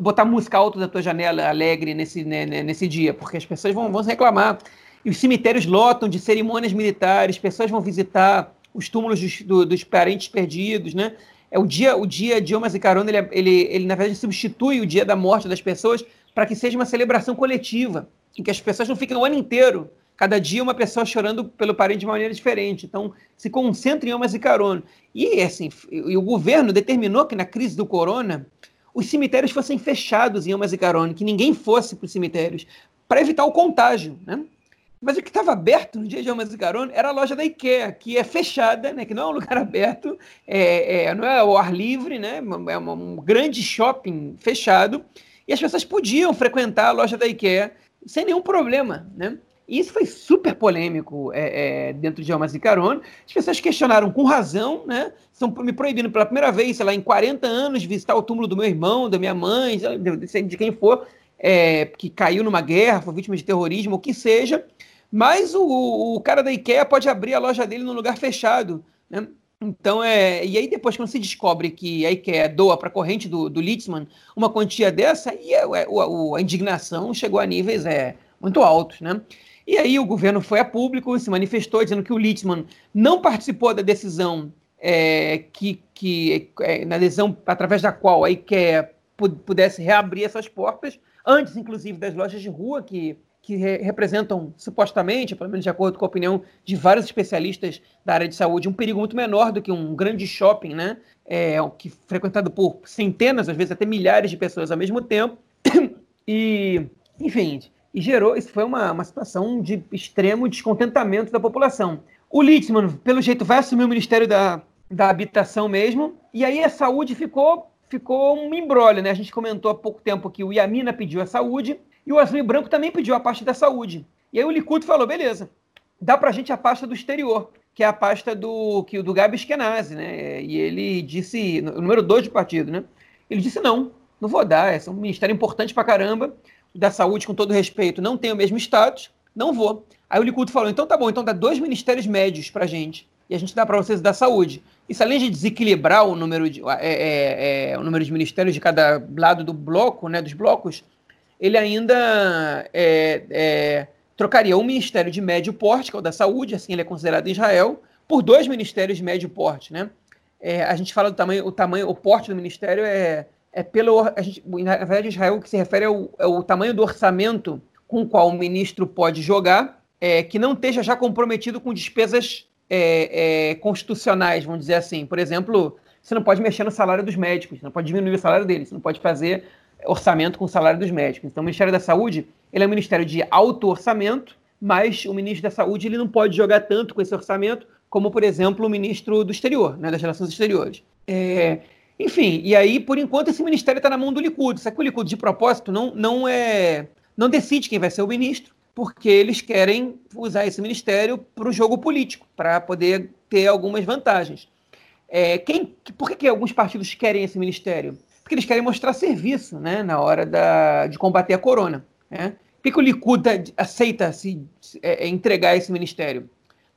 botar música alta da tua janela alegre nesse, né, né, nesse dia, porque as pessoas vão, vão reclamar. E os cemitérios lotam de cerimônias militares, pessoas vão visitar os túmulos dos, do, dos parentes perdidos, né? É o dia, o dia de Omas e Carona, ele, ele, ele, na verdade substitui o dia da morte das pessoas para que seja uma celebração coletiva em que as pessoas não fiquem o ano inteiro Cada dia uma pessoa chorando pelo parente de maneira diferente. Então, se concentra em Yom Zikaron. E, assim, e o governo determinou que na crise do corona, os cemitérios fossem fechados em Yom Zikaron, que ninguém fosse para os cemitérios, para evitar o contágio, né? Mas o que estava aberto no dia de Yom Zikaron era a loja da IKEA, que é fechada, né? que não é um lugar [LAUGHS] aberto, é, é não é ao ar livre, né? é um grande shopping fechado, e as pessoas podiam frequentar a loja da IKEA sem nenhum problema. Né? E isso foi super polêmico é, é, dentro de Almas e Carona. As pessoas questionaram com razão, né? Estão me proibindo pela primeira vez, sei lá, em 40 anos, visitar o túmulo do meu irmão, da minha mãe, de quem for, é, que caiu numa guerra, foi vítima de terrorismo, o que seja. Mas o, o cara da IKEA pode abrir a loja dele num lugar fechado. Né? Então, é, e aí depois quando se descobre que a IKEA doa para a corrente do, do Litzman uma quantia dessa, e a, é, a, indignação chegou a níveis é, muito altos, né? E aí o governo foi a público, se manifestou dizendo que o Litzman não participou da decisão é, que, que é, na decisão através da qual a IKEA pudesse reabrir essas portas, antes inclusive das lojas de rua que, que re representam supostamente, pelo menos de acordo com a opinião de vários especialistas da área de saúde, um perigo muito menor do que um grande shopping, né? É, que frequentado por centenas, às vezes até milhares de pessoas ao mesmo tempo. E, enfim, e gerou, isso foi uma, uma situação de extremo descontentamento da população. O Litzman, pelo jeito, vai assumir o Ministério da, da Habitação mesmo, e aí a saúde ficou ficou um embrólio, né? A gente comentou há pouco tempo que o Yamina pediu a saúde e o Azul e Branco também pediu a pasta da saúde. E aí o Likud falou, beleza, dá pra gente a pasta do exterior, que é a pasta do, que, do Gabi Eskenazi, né? E ele disse, o número dois do partido, né? Ele disse, não, não vou dar, é um ministério importante pra caramba, da saúde, com todo respeito, não tem o mesmo status, não vou. Aí o Likud falou: então tá bom, então dá dois ministérios médios pra gente. E a gente dá para vocês da saúde. Isso, além de desequilibrar o número de, é, é, é, o número de ministérios de cada lado do bloco, né, dos blocos, ele ainda é, é, trocaria um ministério de médio porte, que é o da saúde, assim ele é considerado em Israel, por dois ministérios de médio porte. Né? É, a gente fala do tamanho, o tamanho, o porte do ministério é é pelo. A gente, na verdade, Israel o que se refere é o, é o tamanho do orçamento com o qual o ministro pode jogar, é, que não esteja já comprometido com despesas é, é, constitucionais, vamos dizer assim. Por exemplo, você não pode mexer no salário dos médicos, você não pode diminuir o salário deles, você não pode fazer orçamento com o salário dos médicos. Então, o Ministério da Saúde ele é um ministério de alto orçamento, mas o ministro da Saúde ele não pode jogar tanto com esse orçamento como, por exemplo, o ministro do Exterior, né, das Relações Exteriores. É, enfim, e aí, por enquanto, esse ministério está na mão do Likud. Só que o Likud, de propósito, não, não, é, não decide quem vai ser o ministro, porque eles querem usar esse ministério para o jogo político, para poder ter algumas vantagens. É, quem, por que, que, alguns partidos querem esse ministério? Porque eles querem mostrar serviço né, na hora da, de combater a corona. Né? Por que, o Likud aceita se, é, é, entregar esse ministério?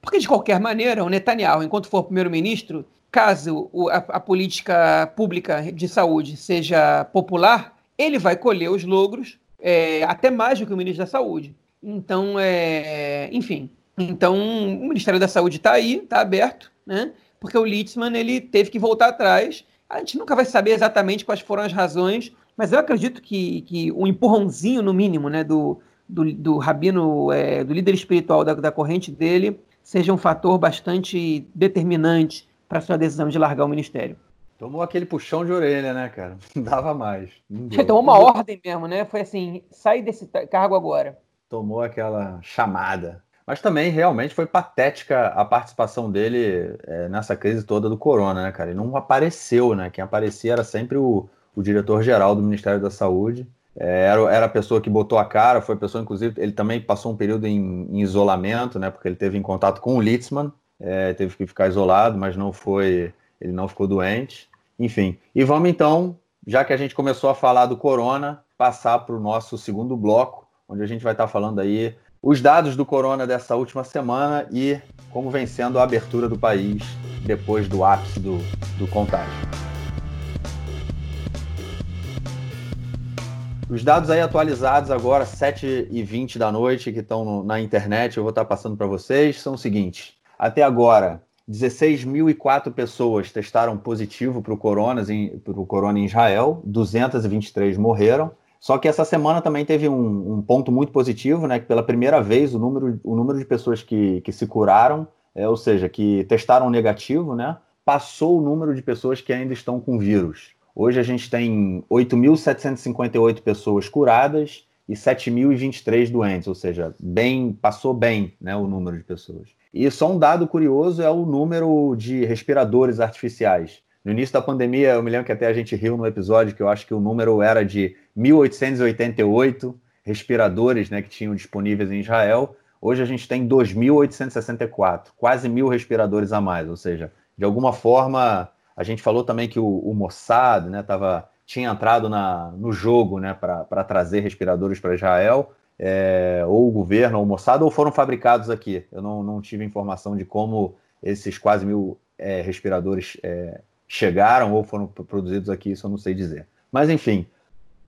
Porque, de qualquer maneira, o Netanyahu, enquanto for primeiro-ministro, caso a, a, política pública de saúde seja popular, ele vai colher os logros é, até mais do que o ministro da Saúde. Então, é, enfim, então o Ministério da Saúde está aí, está aberto, né? Porque o Litzman ele teve que voltar atrás. A gente nunca vai saber exatamente quais foram as razões, mas eu acredito que, que um empurrãozinho, no mínimo, né, do, do, do rabino, é, do líder espiritual da, da corrente dele, seja um fator bastante determinante para sua decisão de largar o ministério. Tomou aquele puxão de orelha, né, cara? [LAUGHS] Não dava mais. Não tomou uma ordem mesmo, né? Foi assim, sai desse cargo agora. Tomou aquela chamada. Mas também realmente foi patética a participação dele é, nessa crise toda do corona, né, cara? Ele não apareceu, né? Quem aparecia era sempre o, o diretor-geral do Ministério da Saúde. É, era, era a pessoa que botou a cara, foi a pessoa, inclusive, ele também passou um período em, em isolamento, né? Porque ele teve em contato com o Litzman, é, teve que ficar isolado, mas não foi, ele não ficou doente. Enfim, e vamos então, já que a gente começou a falar do corona, passar para o nosso segundo bloco, onde a gente vai estar falando aí os dados do corona dessa última semana e como vencendo a abertura do país depois do ápice do, do contágio. Os dados aí atualizados agora, 7h20 da noite, que estão na internet, eu vou estar passando para vocês, são os seguintes. Até agora, 16.004 pessoas testaram positivo para o corona, corona em Israel, 223 morreram, Só que essa semana também teve um, um, ponto muito positivo, né? Que pela primeira vez o número, o número de pessoas que, que se curaram, é, ou seja, que testaram negativo, né? Passou o número de pessoas que ainda estão com vírus. Hoje a gente tem 8.758 pessoas curadas e 7.023 doentes, ou seja, bem passou bem né, o número de pessoas. E só um dado curioso é o número de respiradores artificiais. No início da pandemia, eu me lembro que até a gente riu no episódio que eu acho que o número era de 1.888 respiradores né, que tinham disponíveis em Israel. Hoje a gente tem 2.864, quase mil respiradores a mais. Ou seja, de alguma forma, a gente falou também que o, o Mossad né, tava, tinha entrado na, no jogo né, para trazer respiradores para Israel. É, ou o governo, ou o Mossad, ou foram fabricados aqui. Eu não, não tive informação de como esses quase mil é, respiradores é, chegaram ou foram produzidos aqui, isso eu não sei dizer. Mas enfim,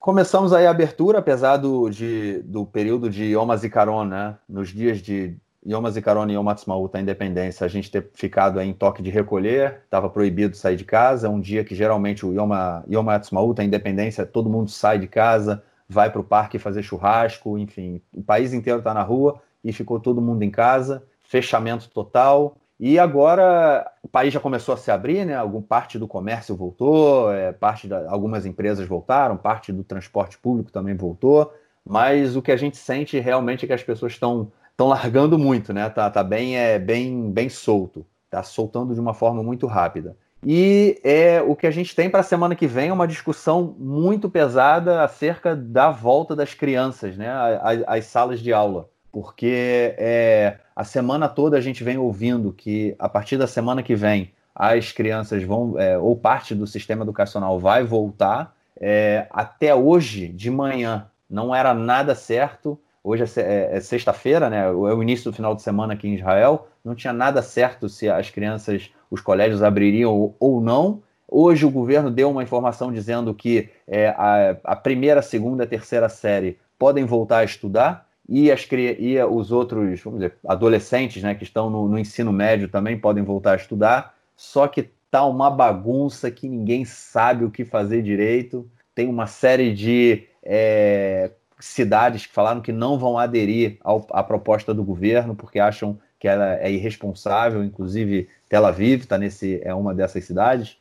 começamos aí a abertura, apesar do, de, do período de Yom HaZikaron, né? Nos dias de Yom HaZikaron e Yom HaTzmaut, a independência, a gente ter ficado em toque de recolher, estava proibido sair de casa, um dia que geralmente o Yom, Yom HaTzmaut, a independência, todo mundo sai de casa, vai para o parque fazer churrasco, enfim, o país inteiro está na rua e ficou todo mundo em casa, fechamento total, e agora o país já começou a se abrir, né? Algum parte do comércio voltou, é, parte da, algumas empresas voltaram, parte do transporte público também voltou, mas o que a gente sente realmente é que as pessoas estão estão largando muito, né? Tá, tá bem é bem bem solto, tá soltando de uma forma muito rápida. E é o que a gente tem para a semana que vem é uma discussão muito pesada acerca da volta das crianças, né? Às, às salas de aula, porque é, a semana toda a gente vem ouvindo que a partir da semana que vem as crianças vão, é, ou parte do sistema educacional vai voltar. É, até hoje de manhã não era nada certo. Hoje é, é, é sexta-feira, né? É o início do final de semana aqui em Israel. Não tinha nada certo se as crianças, os colégios abririam ou, não. Hoje o governo deu uma informação dizendo que é, a, a primeira, segunda, terceira série podem voltar a estudar e, as, e os outros vamos dizer, adolescentes né, que estão no, no ensino médio também podem voltar a estudar, só que tá uma bagunça que ninguém sabe o que fazer direito. Tem uma série de é, cidades que falaram que não vão aderir ao, à proposta do governo porque acham que ela é irresponsável, inclusive Tel Aviv tá nesse é uma dessas cidades.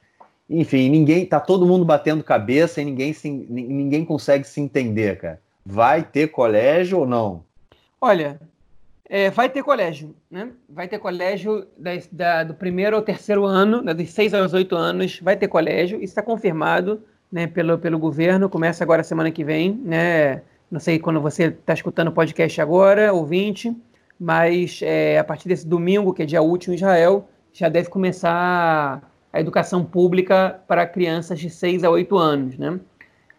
Enfim, ninguém tá todo mundo batendo cabeça e ninguém se, ninguém consegue se entender, cara. Vai ter colégio ou não? Olha, é, vai ter colégio, né? Vai ter colégio da, da, do primeiro ao terceiro ano, né, dos seis aos oito anos, vai ter colégio. Isso está confirmado né, pelo, pelo governo. Começa agora semana que vem, né? Não sei quando você está escutando o podcast agora, ouvinte, mas é, a partir desse domingo, que é dia último em Israel, já deve começar a educação pública para crianças de 6 a 8 anos, né?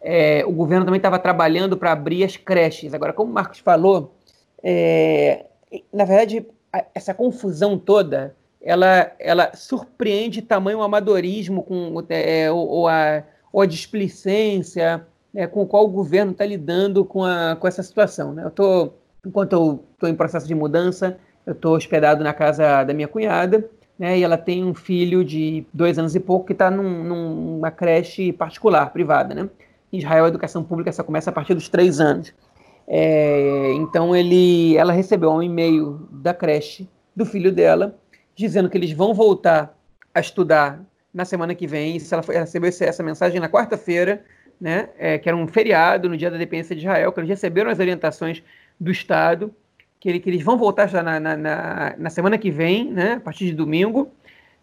É, o governo também estava trabalhando para abrir as creches. Agora, como o Marcos falou, é, na verdade, a, essa confusão toda, ela, ela surpreende tamanho amadorismo com, é, ou, ou, a, ou a displicência né, com o qual o governo está lidando com, a, com essa situação. Né? Eu tô, enquanto eu estou em processo de mudança, eu estou hospedado na casa da minha cunhada, né, e ela tem um filho de dois anos e pouco que está num, numa creche particular, privada, né? Israel, a educação pública só começa a partir dos três anos. É, então, ele, ela recebeu um e-mail da creche do filho dela, dizendo que eles vão voltar a estudar na semana que vem. Se ela, foi, recebeu essa mensagem na quarta-feira, né, é, que era um feriado no dia da dependência de Israel, que eles receberam as orientações do Estado, que, ele, que eles vão voltar já na, na, na, na semana que vem, né, a partir de domingo,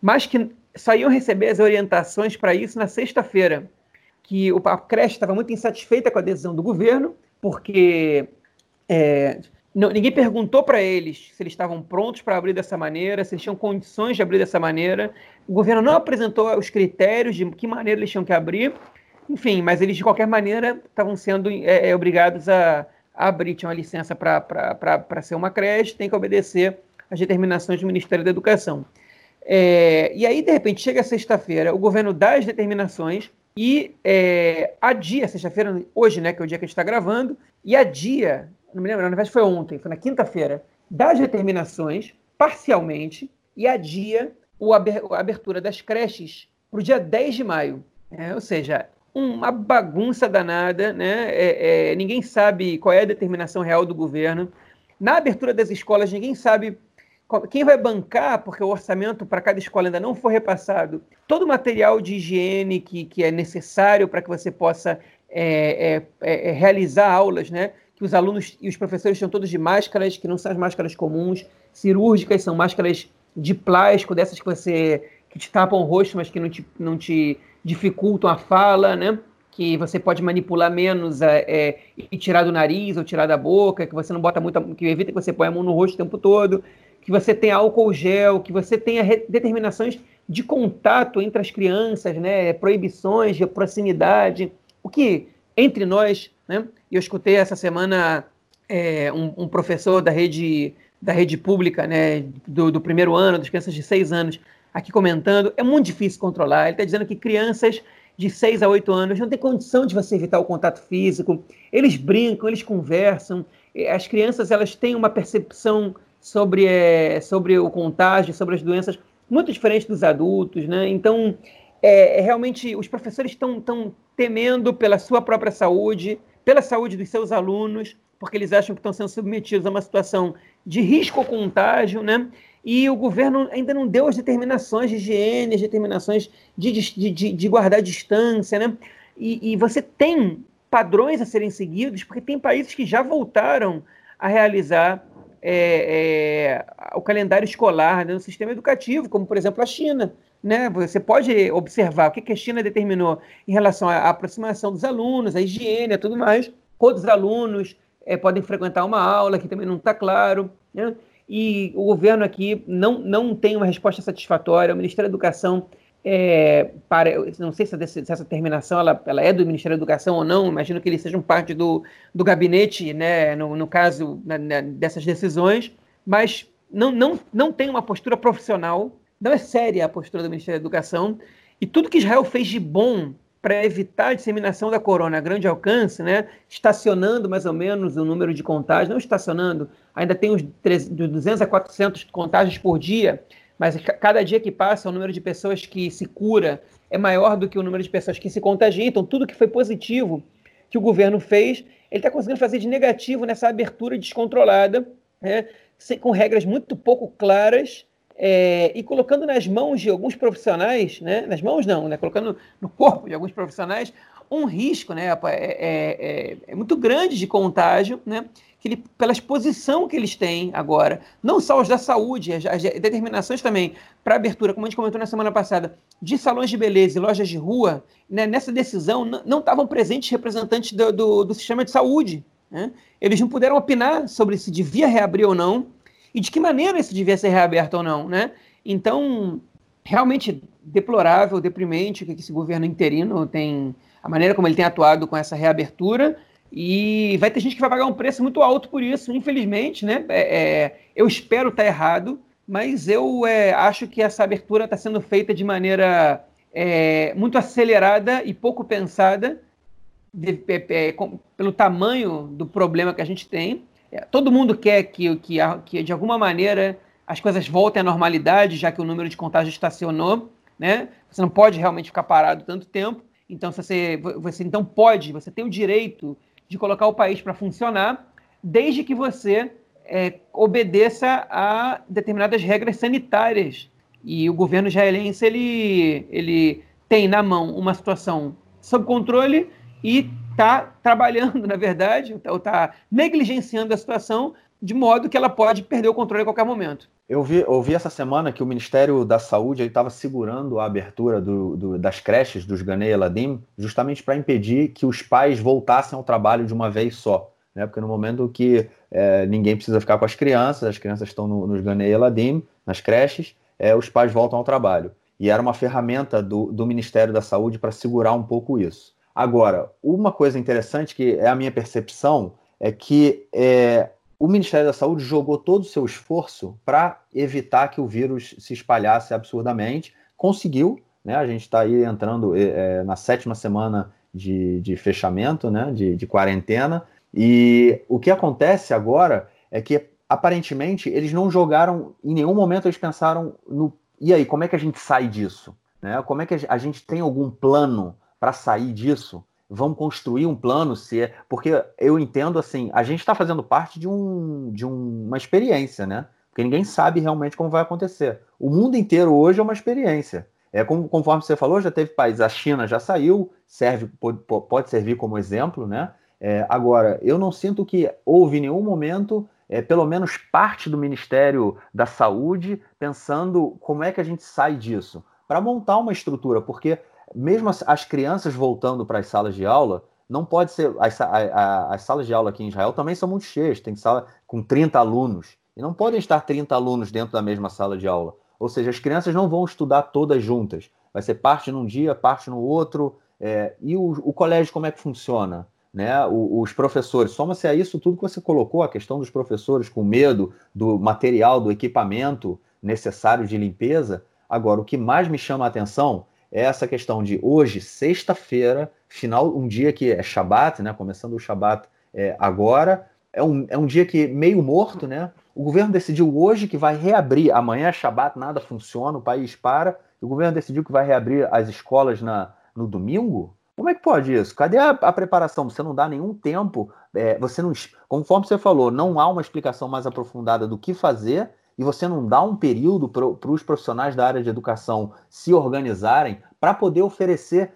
mas que só iam receber as orientações para isso na sexta-feira que a creche estava muito insatisfeita com a decisão do governo, porque é, não, ninguém perguntou para eles se eles estavam prontos para abrir dessa maneira, se eles tinham condições de abrir dessa maneira. O governo não apresentou os critérios de que maneira eles tinham que abrir. Enfim, mas eles, de qualquer maneira, estavam sendo é, é, obrigados a, a abrir. Tinha uma licença para ser uma creche, tem que obedecer às determinações do Ministério da Educação. É, e aí, de repente, chega sexta-feira, o governo dá as determinações, e é, a dia, sexta-feira, hoje, né, que é o dia que a gente está gravando, e a dia, não me lembro, na verdade foi ontem, foi na quinta-feira, das determinações, parcialmente, e a dia a abertura das creches para o dia 10 de maio. É, ou seja, uma bagunça danada, né? É, é, ninguém sabe qual é a determinação real do governo. Na abertura das escolas, ninguém sabe quem vai bancar, porque o orçamento para cada escola ainda não foi repassado, todo o material de higiene que, que é necessário para que você possa é, é, é, é, realizar aulas, né? Que os alunos e os professores estão todos de máscaras, que não são as máscaras comuns, cirúrgicas, são máscaras de plástico, dessas que você que te tapam o rosto, mas que não te, não te dificultam a fala, né? Que você pode manipular menos é, é, e tirar do nariz ou tirar da boca, que você não bota muito, que evita que você ponha a mão no rosto o tempo todo, que você tenha álcool gel, que você tenha determinações de contato entre as crianças, né? Proibições de proximidade, o que entre nós, né? Eu escutei essa semana é, um, um professor da rede da rede pública, né, do, do, primeiro ano, das crianças de seis anos, aqui comentando, é muito difícil controlar. Ele está dizendo que crianças de 6 a 8 anos não têm condição de você evitar o contato físico. Eles brincam, eles conversam. As crianças elas têm uma percepção sobre, é, sobre o contágio, sobre as doenças muito diferente dos adultos, né? Então, é, é realmente os professores estão temendo pela sua própria saúde, pela saúde dos seus alunos, porque eles acham que estão sendo submetidos a uma situação de risco ao contágio, né? e o governo ainda não deu as determinações de higiene, as determinações de, de, de, de guardar distância, né? E, e, você tem padrões a serem seguidos, porque tem países que já voltaram a realizar é, é, o calendário escolar né, no sistema educativo, como por exemplo a China. Né? Você pode observar o que, a China determinou em relação à aproximação dos alunos, à higiene, a tudo mais. Quantos alunos é, podem frequentar uma aula, que também não está claro. Né? e o governo aqui não, não tem uma resposta satisfatória. O Ministério da Educação, é, para, não sei se, essa, terminação ela, ela, é do Ministério da Educação ou não, imagino que eles sejam parte do, do gabinete, né, no, no caso na, na, dessas decisões, mas não, não, não tem uma postura profissional, não é séria a postura do Ministério da Educação, e tudo que Israel fez de bom para evitar a disseminação da corona a grande alcance, né, estacionando mais ou menos o número de contágios, não estacionando, ainda tem uns 200 a 400 contágios por dia, mas cada dia que passa o número de pessoas que se cura é maior do que o número de pessoas que se contagiam, então tudo que foi positivo que o governo fez, ele está conseguindo fazer de negativo nessa abertura descontrolada, né, com regras muito pouco claras, é, e colocando nas mãos de alguns profissionais, né, nas mãos não, né, colocando no corpo de alguns profissionais, um risco né, é, é, é, é muito grande de contágio, né, que ele, pela exposição que eles têm agora, não só os da saúde, as, as determinações também para abertura, como a gente comentou na semana passada, de salões de beleza e lojas de rua, né, nessa decisão não estavam presentes representantes do, do, do sistema de saúde. Né? Eles não puderam opinar sobre se devia reabrir ou não, e de que maneira isso devia ser reaberto ou não, né? Então, realmente deplorável, deprimente que esse governo interino tem, a maneira como ele tem atuado com essa reabertura, e vai ter gente que vai pagar um preço muito alto por isso, infelizmente, né? É, é, eu espero estar errado, mas eu é, acho que essa abertura está sendo feita de maneira é, muito acelerada e pouco pensada, de, com, pelo tamanho do problema que a gente tem. É, todo mundo quer que, que, que, de alguma maneira, as coisas voltem à normalidade, já que o número de contágios estacionou, né? Você não pode realmente ficar parado tanto tempo. Então, você, você então pode, você tem o direito de colocar o país para funcionar, desde que você é, obedeça a determinadas regras sanitárias. E o governo israelense ele, ele tem na mão uma situação sob controle e está trabalhando, [LAUGHS] na verdade, ou está negligenciando a situação de modo que ela pode perder o controle a qualquer momento. Eu vi, ouvi essa semana que o Ministério da Saúde estava segurando a abertura do, do, das creches dos Ganei Eladim justamente para impedir que os pais voltassem ao trabalho de uma vez só. Né? Porque no momento que é, ninguém precisa ficar com as crianças, as crianças estão no, nos Ganei Eladim, nas creches, é, os pais voltam ao trabalho. E era uma ferramenta do, do Ministério da Saúde para segurar um pouco isso. Agora, uma coisa interessante que é a minha percepção é que é, o Ministério da Saúde jogou todo o seu esforço para evitar que o vírus se espalhasse absurdamente. Conseguiu, né? A gente está aí entrando é, na sétima semana de, de fechamento, né? De, de quarentena. E o que acontece agora é que aparentemente eles não jogaram, em nenhum momento eles pensaram no e aí, como é que a gente sai disso? Né? Como é que a gente tem algum plano para sair disso? Vamos construir um plano, se é. Porque eu entendo assim, a gente está fazendo parte de, um, de um, uma experiência, né? Porque ninguém sabe realmente como vai acontecer. O mundo inteiro hoje é uma experiência. É, como, conforme você falou, já teve países, a China já saiu, serve, pode, pode servir como exemplo, né? É, agora, eu não sinto que houve nenhum momento, é, pelo menos parte do Ministério da Saúde, pensando como é que a gente sai disso, para montar uma estrutura, porque mesmo as, as crianças voltando para as salas de aula, não pode ser. As, a, a, as salas de aula aqui em Israel também são muito cheias, tem sala com 30 alunos, e não podem estar 30 alunos dentro da mesma sala de aula. Ou seja, as crianças não vão estudar todas juntas. Vai ser parte num dia, parte no outro. É, e o, o, colégio, como é que funciona? Né? O, os professores, soma-se a isso tudo que você colocou, a questão dos professores com medo do material, do equipamento necessário de limpeza. Agora, o que mais me chama a atenção essa questão de hoje, sexta-feira, final, um dia que é Shabat, né? começando o Shabat é, agora, é um, é um dia que meio morto, né? O governo decidiu hoje que vai reabrir, amanhã é Shabat, nada funciona, o país para, e o governo decidiu que vai reabrir as escolas na, no domingo? Como é que pode isso? Cadê a, a preparação? Você não dá nenhum tempo, é, você não, conforme você falou, não há uma explicação mais aprofundada do que fazer e você não dá um período para os profissionais da área de educação se organizarem para poder oferecer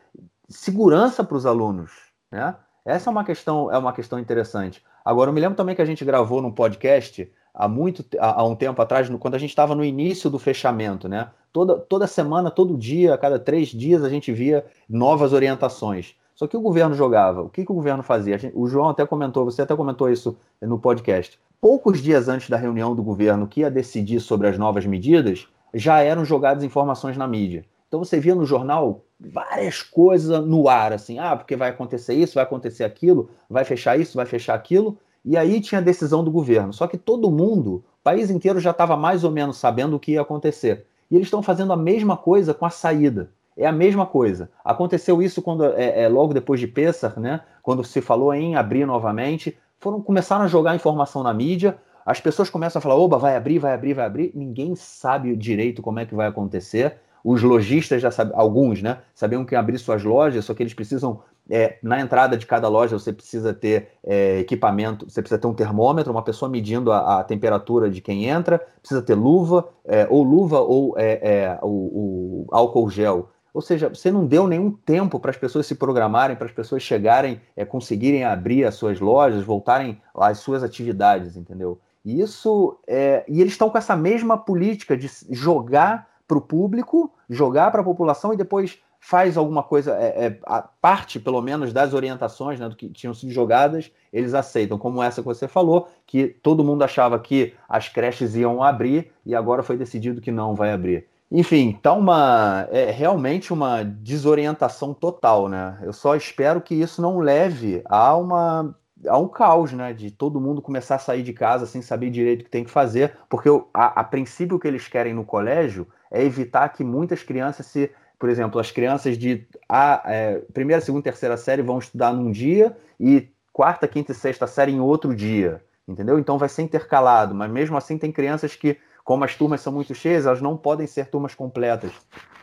segurança para os alunos, né? Essa é uma questão, é uma questão interessante. Agora, eu me lembro também que a gente gravou num podcast há muito há um tempo atrás, quando a gente estava no início do fechamento, né? Toda, toda semana, todo dia, a cada três dias, a gente via novas orientações. Só que o governo jogava. O que, que o governo fazia? Gente, o João até comentou, você até comentou isso no podcast. Poucos dias antes da reunião do governo que ia decidir sobre as novas medidas, já eram jogadas informações na mídia. Então você via no jornal várias coisas no ar, assim, ah, porque vai acontecer isso, vai acontecer aquilo, vai fechar isso, vai fechar aquilo, e aí tinha a decisão do governo. Só que todo mundo, o país inteiro já estava mais ou menos sabendo o que ia acontecer. E eles estão fazendo a mesma coisa com a saída. É a mesma coisa. Aconteceu isso quando é, é, logo depois de Pessar, né? Quando se falou em abrir novamente, foram começaram a jogar informação na mídia. As pessoas começam a falar: "Oba, vai abrir, vai abrir, vai abrir". Ninguém sabe direito como é que vai acontecer. Os lojistas já sabem, alguns, né? Sabiam que abrir suas lojas, só que eles precisam é, na entrada de cada loja você precisa ter é, equipamento, você precisa ter um termômetro, uma pessoa medindo a, a temperatura de quem entra, precisa ter luva, é, ou luva ou é, é, o, o, álcool gel. Ou seja, você não deu nenhum tempo para as pessoas se programarem, para as pessoas chegarem, é, conseguirem abrir as suas lojas, voltarem às suas atividades, entendeu? E isso e eles estão com essa mesma política de jogar para o público, jogar para a população e depois faz alguma coisa, é, é, a parte, pelo menos, das orientações né, do que tinham sido jogadas, eles aceitam, como essa que você falou, que todo mundo achava que as creches iam abrir e agora foi decidido que não vai abrir. Enfim, tá uma é realmente uma desorientação total, né? Eu só espero que isso não leve a uma a um caos, né? De todo mundo começar a sair de casa sem saber direito o que tem que fazer, porque a, a princípio o que eles querem no colégio é evitar que muitas crianças se por exemplo, as crianças de a, é, primeira, segunda, terceira série vão estudar num dia e quarta, quinta e sexta série em outro dia, entendeu? Então vai ser intercalado, mas mesmo assim tem crianças que, como as turmas são muito cheias, elas não podem ser turmas completas.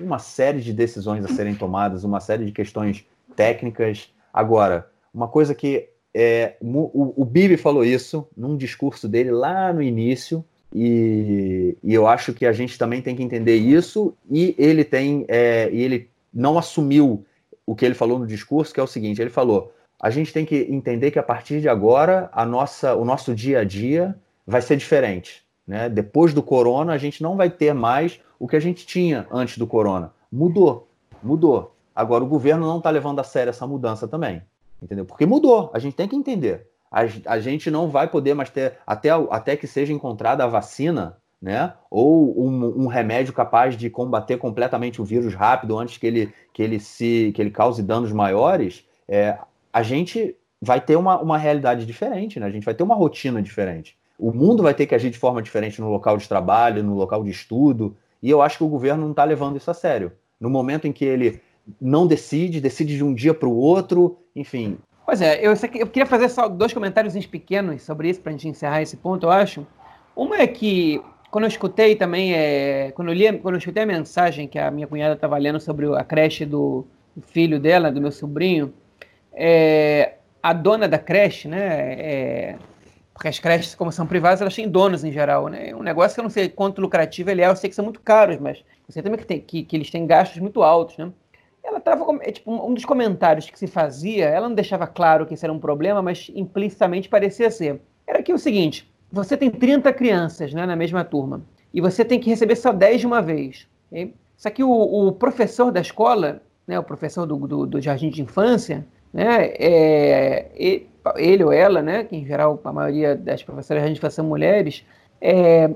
Uma série de decisões a serem tomadas, uma série de questões técnicas. Agora, uma coisa que é, o, o Bibi falou isso num discurso dele lá no início, e, e, eu acho que a gente também tem que entender isso. E ele tem, é, e ele não assumiu o que ele falou no discurso, que é o seguinte: ele falou, a gente tem que entender que a partir de agora a nossa, o nosso dia a dia vai ser diferente. Né? Depois do corona, a gente não vai ter mais o que a gente tinha antes do corona. Mudou, mudou. Agora o governo não está levando a sério essa mudança também, entendeu? Porque mudou. A gente tem que entender a, a gente não vai poder mais ter, até, até que seja encontrada a vacina, né? Ou um, um, remédio capaz de combater completamente o vírus rápido antes que ele, que ele se que ele cause danos maiores, é, a gente vai ter uma, uma realidade diferente, né? A gente vai ter uma rotina diferente. O mundo vai ter que agir de forma diferente no local de trabalho, no local de estudo, e eu acho que o governo não está levando isso a sério. No momento em que ele não decide, decide de um dia para o outro, enfim, Pois é, eu, eu queria fazer só dois comentários pequenos sobre isso para a gente encerrar esse ponto, eu acho. Uma é que quando eu escutei também, é, quando, eu li, quando eu escutei a mensagem que a minha cunhada estava lendo sobre a creche do, filho dela, do meu sobrinho, é, a dona da creche, né? É, porque as creches, como são privadas, elas têm donos em geral, né? Um negócio que eu não sei quanto lucrativo ele é, eu sei que são muito caros, mas você também que, tem, que, que eles têm gastos muito altos, né? Ela estava, é, tipo, um dos comentários que se fazia, ela não deixava claro que isso era um problema, mas implicitamente parecia ser. Era que o seguinte, você tem 30 crianças né, na mesma turma, e você tem que receber só 10 de uma vez. Okay? Só que o, o professor da escola, né, o professor do, do, do jardim de infância, né, é, ele ou ela, né, que em geral a maioria das professoras de são mulheres, é,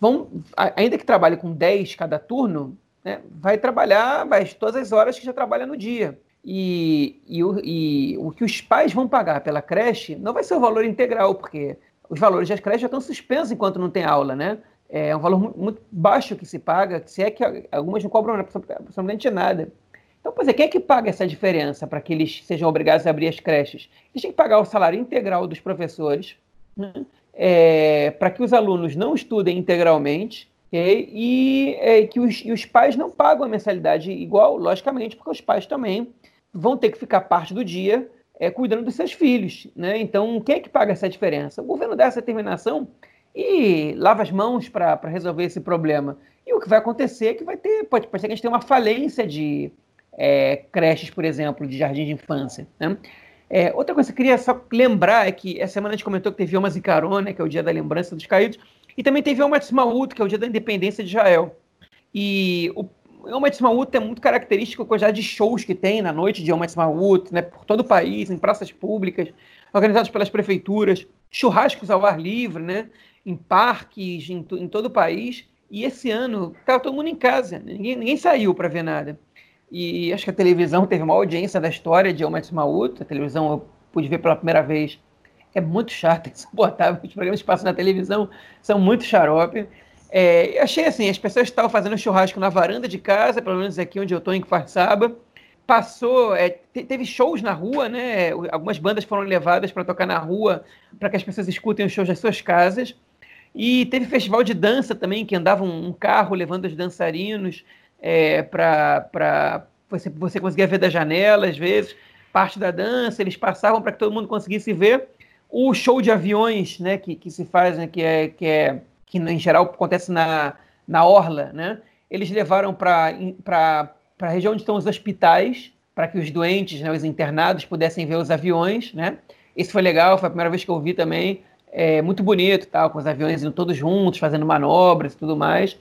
vão, ainda que trabalhe com 10 cada turno, né, vai trabalhar vai, todas as horas que já trabalha no dia. E, e, o, e o que os pais vão pagar pela creche não vai ser o valor integral, porque os valores das creches já estão suspensos enquanto não tem aula, né? É um valor muito baixo que se paga, se é que algumas não cobram absolutamente nada. Então, pois é, quem é que paga essa diferença para que eles sejam obrigados a abrir as creches? Eles têm que pagar o salário integral dos professores, né? é, para que os alunos não estudem integralmente okay? e é, que os, e os pais não pagam a mensalidade igual, logicamente, porque os pais também vão ter que ficar parte do dia é, cuidando dos seus filhos. Né? Então, quem é que paga essa diferença? O governo dá essa determinação e lava as mãos para resolver esse problema. E o que vai acontecer é que vai ter, pode, pode ser que a gente tenha uma falência de é, creches, por exemplo, de jardim de infância. Né? É, outra coisa que eu queria só lembrar é que essa semana a gente comentou que teve Yom Zikaron, que é o dia da lembrança dos caídos, e também teve Yom Ha'atzmaut, que é o dia da independência de Israel. E o Yom é muito característico com a de shows que tem na noite de Yom né, por todo o país, em praças públicas, organizados pelas prefeituras, churrascos ao ar livre, né, em parques, em, em todo o país. E esse ano estava todo mundo em casa, ninguém, ninguém saiu para ver nada. E acho que a televisão teve uma audiência da história de Yom Ha'atzmaut. A televisão eu pude ver pela primeira vez. É muito chato, [LAUGHS] insuportável. Os programas que passam na televisão são muito xarope. É, achei assim, as pessoas estavam fazendo churrasco na varanda de casa, pelo menos aqui onde eu estou, em Kfarsaba. Passou, é, teve shows na rua, né? Algumas bandas foram levadas para tocar na rua, para que as pessoas escutem os shows das suas casas. E teve festival de dança também, que andava um, carro levando os dançarinos é, para você, você conseguia ver da janela, às vezes, parte da dança, eles passavam para que todo mundo conseguisse ver. O show de aviões né, que, que se faz, né, que, é, que, é, que em geral acontece na, na Orla, né? eles levaram para a região onde estão os hospitais, para que os doentes, né, os internados, pudessem ver os aviões. Né? Isso foi legal, foi a primeira vez que eu vi também é, muito bonito, tal, com os aviões indo todos juntos, fazendo manobras e tudo mais.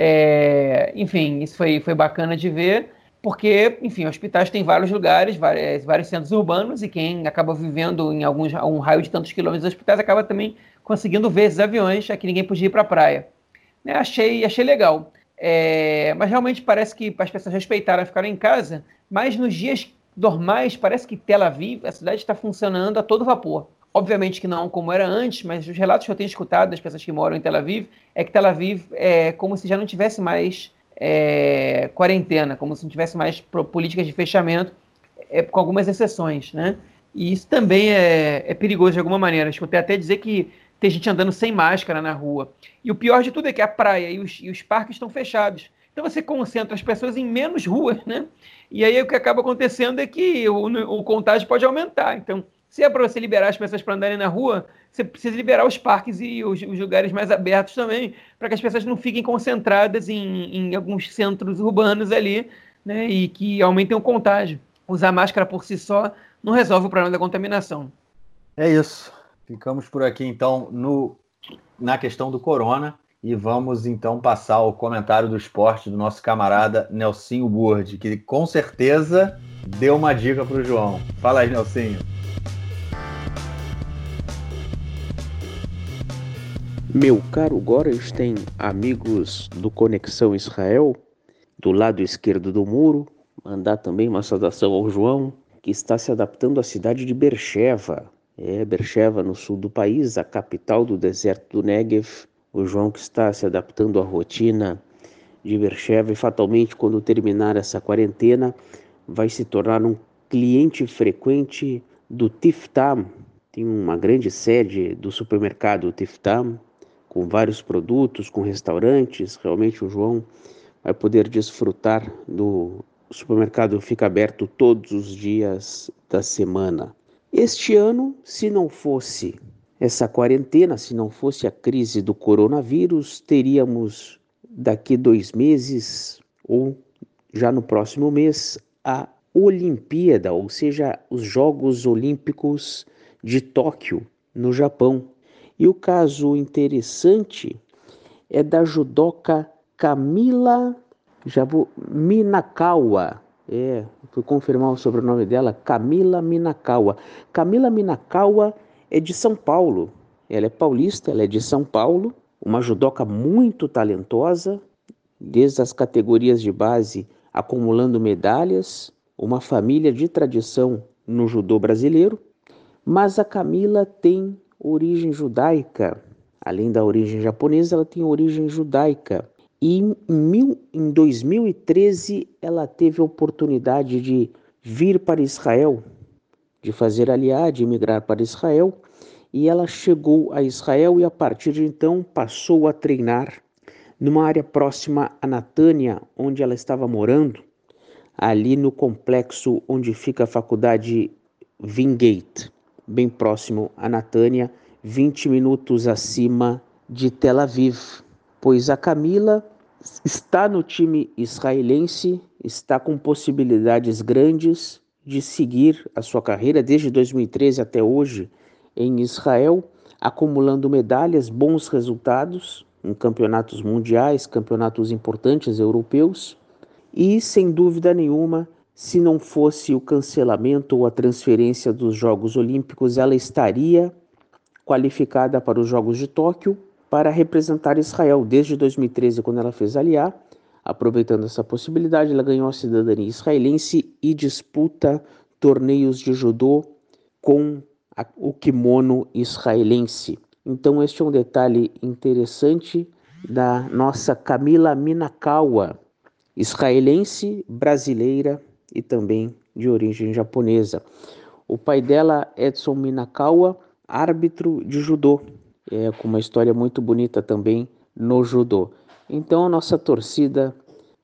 É, enfim, isso foi, foi bacana de ver, porque, enfim, hospitais têm vários lugares, vários, vários centros urbanos, e quem acaba vivendo em alguns, um raio de tantos quilômetros dos hospitais acaba também conseguindo ver esses aviões, que ninguém podia ir para a praia. É, achei, achei legal. É, mas realmente parece que as pessoas respeitaram, ficaram em casa, mas nos dias normais parece que Tel Aviv, a cidade está funcionando a todo vapor. Obviamente que não como era antes, mas os relatos que eu tenho escutado das pessoas que moram em Tel Aviv é que Tel Aviv é como se já não tivesse mais é, quarentena, como se não tivesse mais políticas de fechamento, é, com algumas exceções, né? E isso também é, é perigoso de alguma maneira. Escutei até dizer que tem gente andando sem máscara na rua. E o pior de tudo é que a praia e os, e os parques estão fechados. Então você concentra as pessoas em menos ruas, né? E aí o que acaba acontecendo é que o, o contágio pode aumentar. Então, se é para você liberar as pessoas para andarem na rua, você precisa liberar os parques e os, os lugares mais abertos também, para que as pessoas não fiquem concentradas em, em alguns centros urbanos ali, né, e que aumentem o contágio. Usar máscara por si só não resolve o problema da contaminação. É isso. Ficamos por aqui então no, na questão do corona e vamos então passar o comentário do esporte do nosso camarada Nelsinho Burd, que com certeza deu uma dica para o João. Fala aí, Nelsinho. Meu caro Gorenstein, amigos do Conexão Israel, do lado esquerdo do muro, mandar também uma saudação ao João, que está se adaptando à cidade de Bercheva. É, Bercheva, no sul do país, a capital do deserto do Negev. O João que está se adaptando à rotina de Bercheva e fatalmente, quando terminar essa quarentena, vai se tornar um cliente frequente do Tiftam. Tem uma grande sede do supermercado Tiftam, com vários produtos, com restaurantes. Realmente o João vai poder desfrutar do supermercado fica aberto todos os dias da semana. Este ano, se não fosse essa quarentena, se não fosse a crise do coronavírus, teríamos daqui dois meses ou já no próximo mês a Olimpíada, ou seja, os Jogos Olímpicos de Tóquio, no Japão. E o caso interessante é da judoca Camila Jabu Minakawa. É, fui confirmar o sobrenome dela, Camila Minakawa. Camila Minakawa é de São Paulo. Ela é paulista, ela é de São Paulo, uma judoca muito talentosa, desde as categorias de base acumulando medalhas, uma família de tradição no judô brasileiro, mas a Camila tem origem judaica. Além da origem japonesa, ela tem origem judaica. E em, mil, em 2013 ela teve a oportunidade de vir para Israel de fazer aliar, de migrar para Israel, e ela chegou a Israel e a partir de então passou a treinar numa área próxima a Natânia, onde ela estava morando, ali no complexo onde fica a faculdade Vingate, bem próximo a Natânia, 20 minutos acima de Tel Aviv, pois a Camila está no time israelense, está com possibilidades grandes de seguir a sua carreira desde 2013 até hoje em Israel, acumulando medalhas, bons resultados em campeonatos mundiais, campeonatos importantes europeus. E, sem dúvida nenhuma, se não fosse o cancelamento ou a transferência dos Jogos Olímpicos, ela estaria qualificada para os Jogos de Tóquio para representar Israel desde 2013, quando ela fez aliar Aproveitando essa possibilidade, ela ganhou a cidadania israelense e disputa torneios de judô com a, o kimono israelense. Então, este é um detalhe interessante da nossa Camila Minakawa, israelense, brasileira e também de origem japonesa. O pai dela, Edson Minakawa, árbitro de judô, é, com uma história muito bonita também no judô. Então a nossa torcida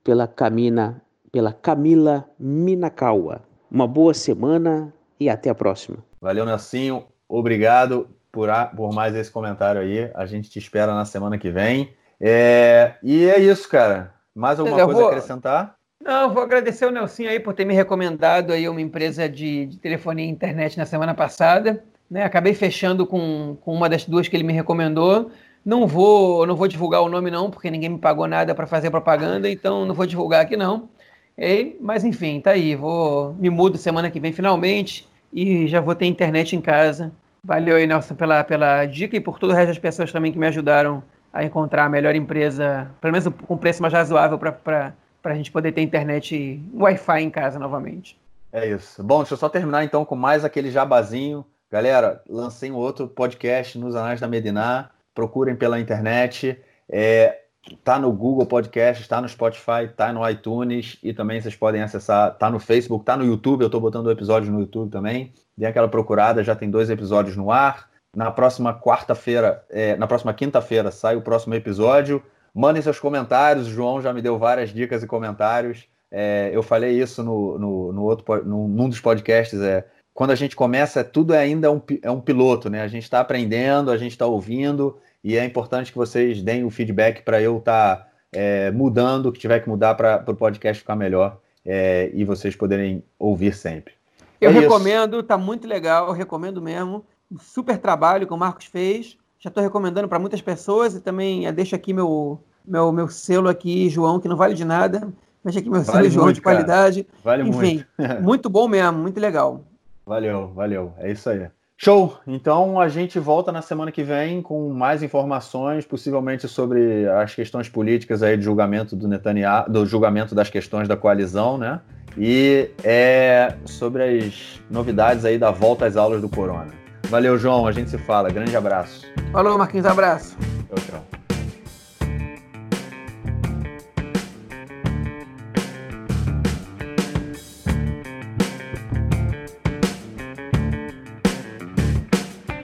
pela Camina, pela Camila Minakawa. Uma boa semana e até a próxima. Valeu, Nelsinho. Obrigado por, a, por mais esse comentário aí. A gente te espera na semana que vem. É, e é isso, cara. Mais alguma eu coisa vou... a acrescentar? Não, vou agradecer o Nelson aí por ter me recomendado aí uma empresa de, de telefonia e internet na semana passada. Né? Acabei fechando com, com uma das duas que ele me recomendou. Não vou, não vou divulgar o nome não, porque ninguém me pagou nada para fazer propaganda, então não vou divulgar aqui não. E, mas enfim, tá aí. Vou me mudo semana que vem finalmente e já vou ter internet em casa. Valeu aí, Nelson, pela, pela dica e por todo o resto das pessoas também que me ajudaram a encontrar a melhor empresa, pelo menos com preço mais razoável para a gente poder ter internet Wi-Fi em casa novamente. É isso. Bom, deixa eu só terminar então com mais aquele jabazinho. Galera, lancei um outro podcast nos Anais da Medinar procurem pela internet. É, tá no Google Podcast, está no Spotify, tá no iTunes e também vocês podem acessar, tá no Facebook, tá no YouTube, eu estou botando episódios no YouTube também. Dê aquela procurada, já tem dois episódios no ar. Na próxima quarta-feira, é, na próxima quinta-feira sai o próximo episódio. Mandem seus comentários, o João já me deu várias dicas e comentários. É, eu falei isso no, no, no outro, no, num dos podcasts, é, quando a gente começa, tudo é ainda um, é um piloto, né? A gente está aprendendo, a gente está ouvindo, e é importante que vocês deem o feedback para eu estar tá, é, mudando o que tiver que mudar para o podcast ficar melhor é, e vocês poderem ouvir sempre. Eu é recomendo, isso. tá muito legal, eu recomendo mesmo. super trabalho que o Marcos fez. Já estou recomendando para muitas pessoas e também deixo aqui meu, meu, meu selo aqui, João, que não vale de nada. Deixa aqui meu vale selo, João, de qualidade. Vale Enfim, muito. [LAUGHS] muito bom mesmo, muito legal. Valeu, valeu. É isso aí. Show! Então a gente volta na semana que vem com mais informações, possivelmente sobre as questões políticas aí de julgamento do Netanyahu, do julgamento das questões da coalizão, né? E é sobre as novidades aí da volta às aulas do Corona. Valeu, João. A gente se fala. Grande abraço. Falou, Marquinhos. Abraço. Tchau, tchau.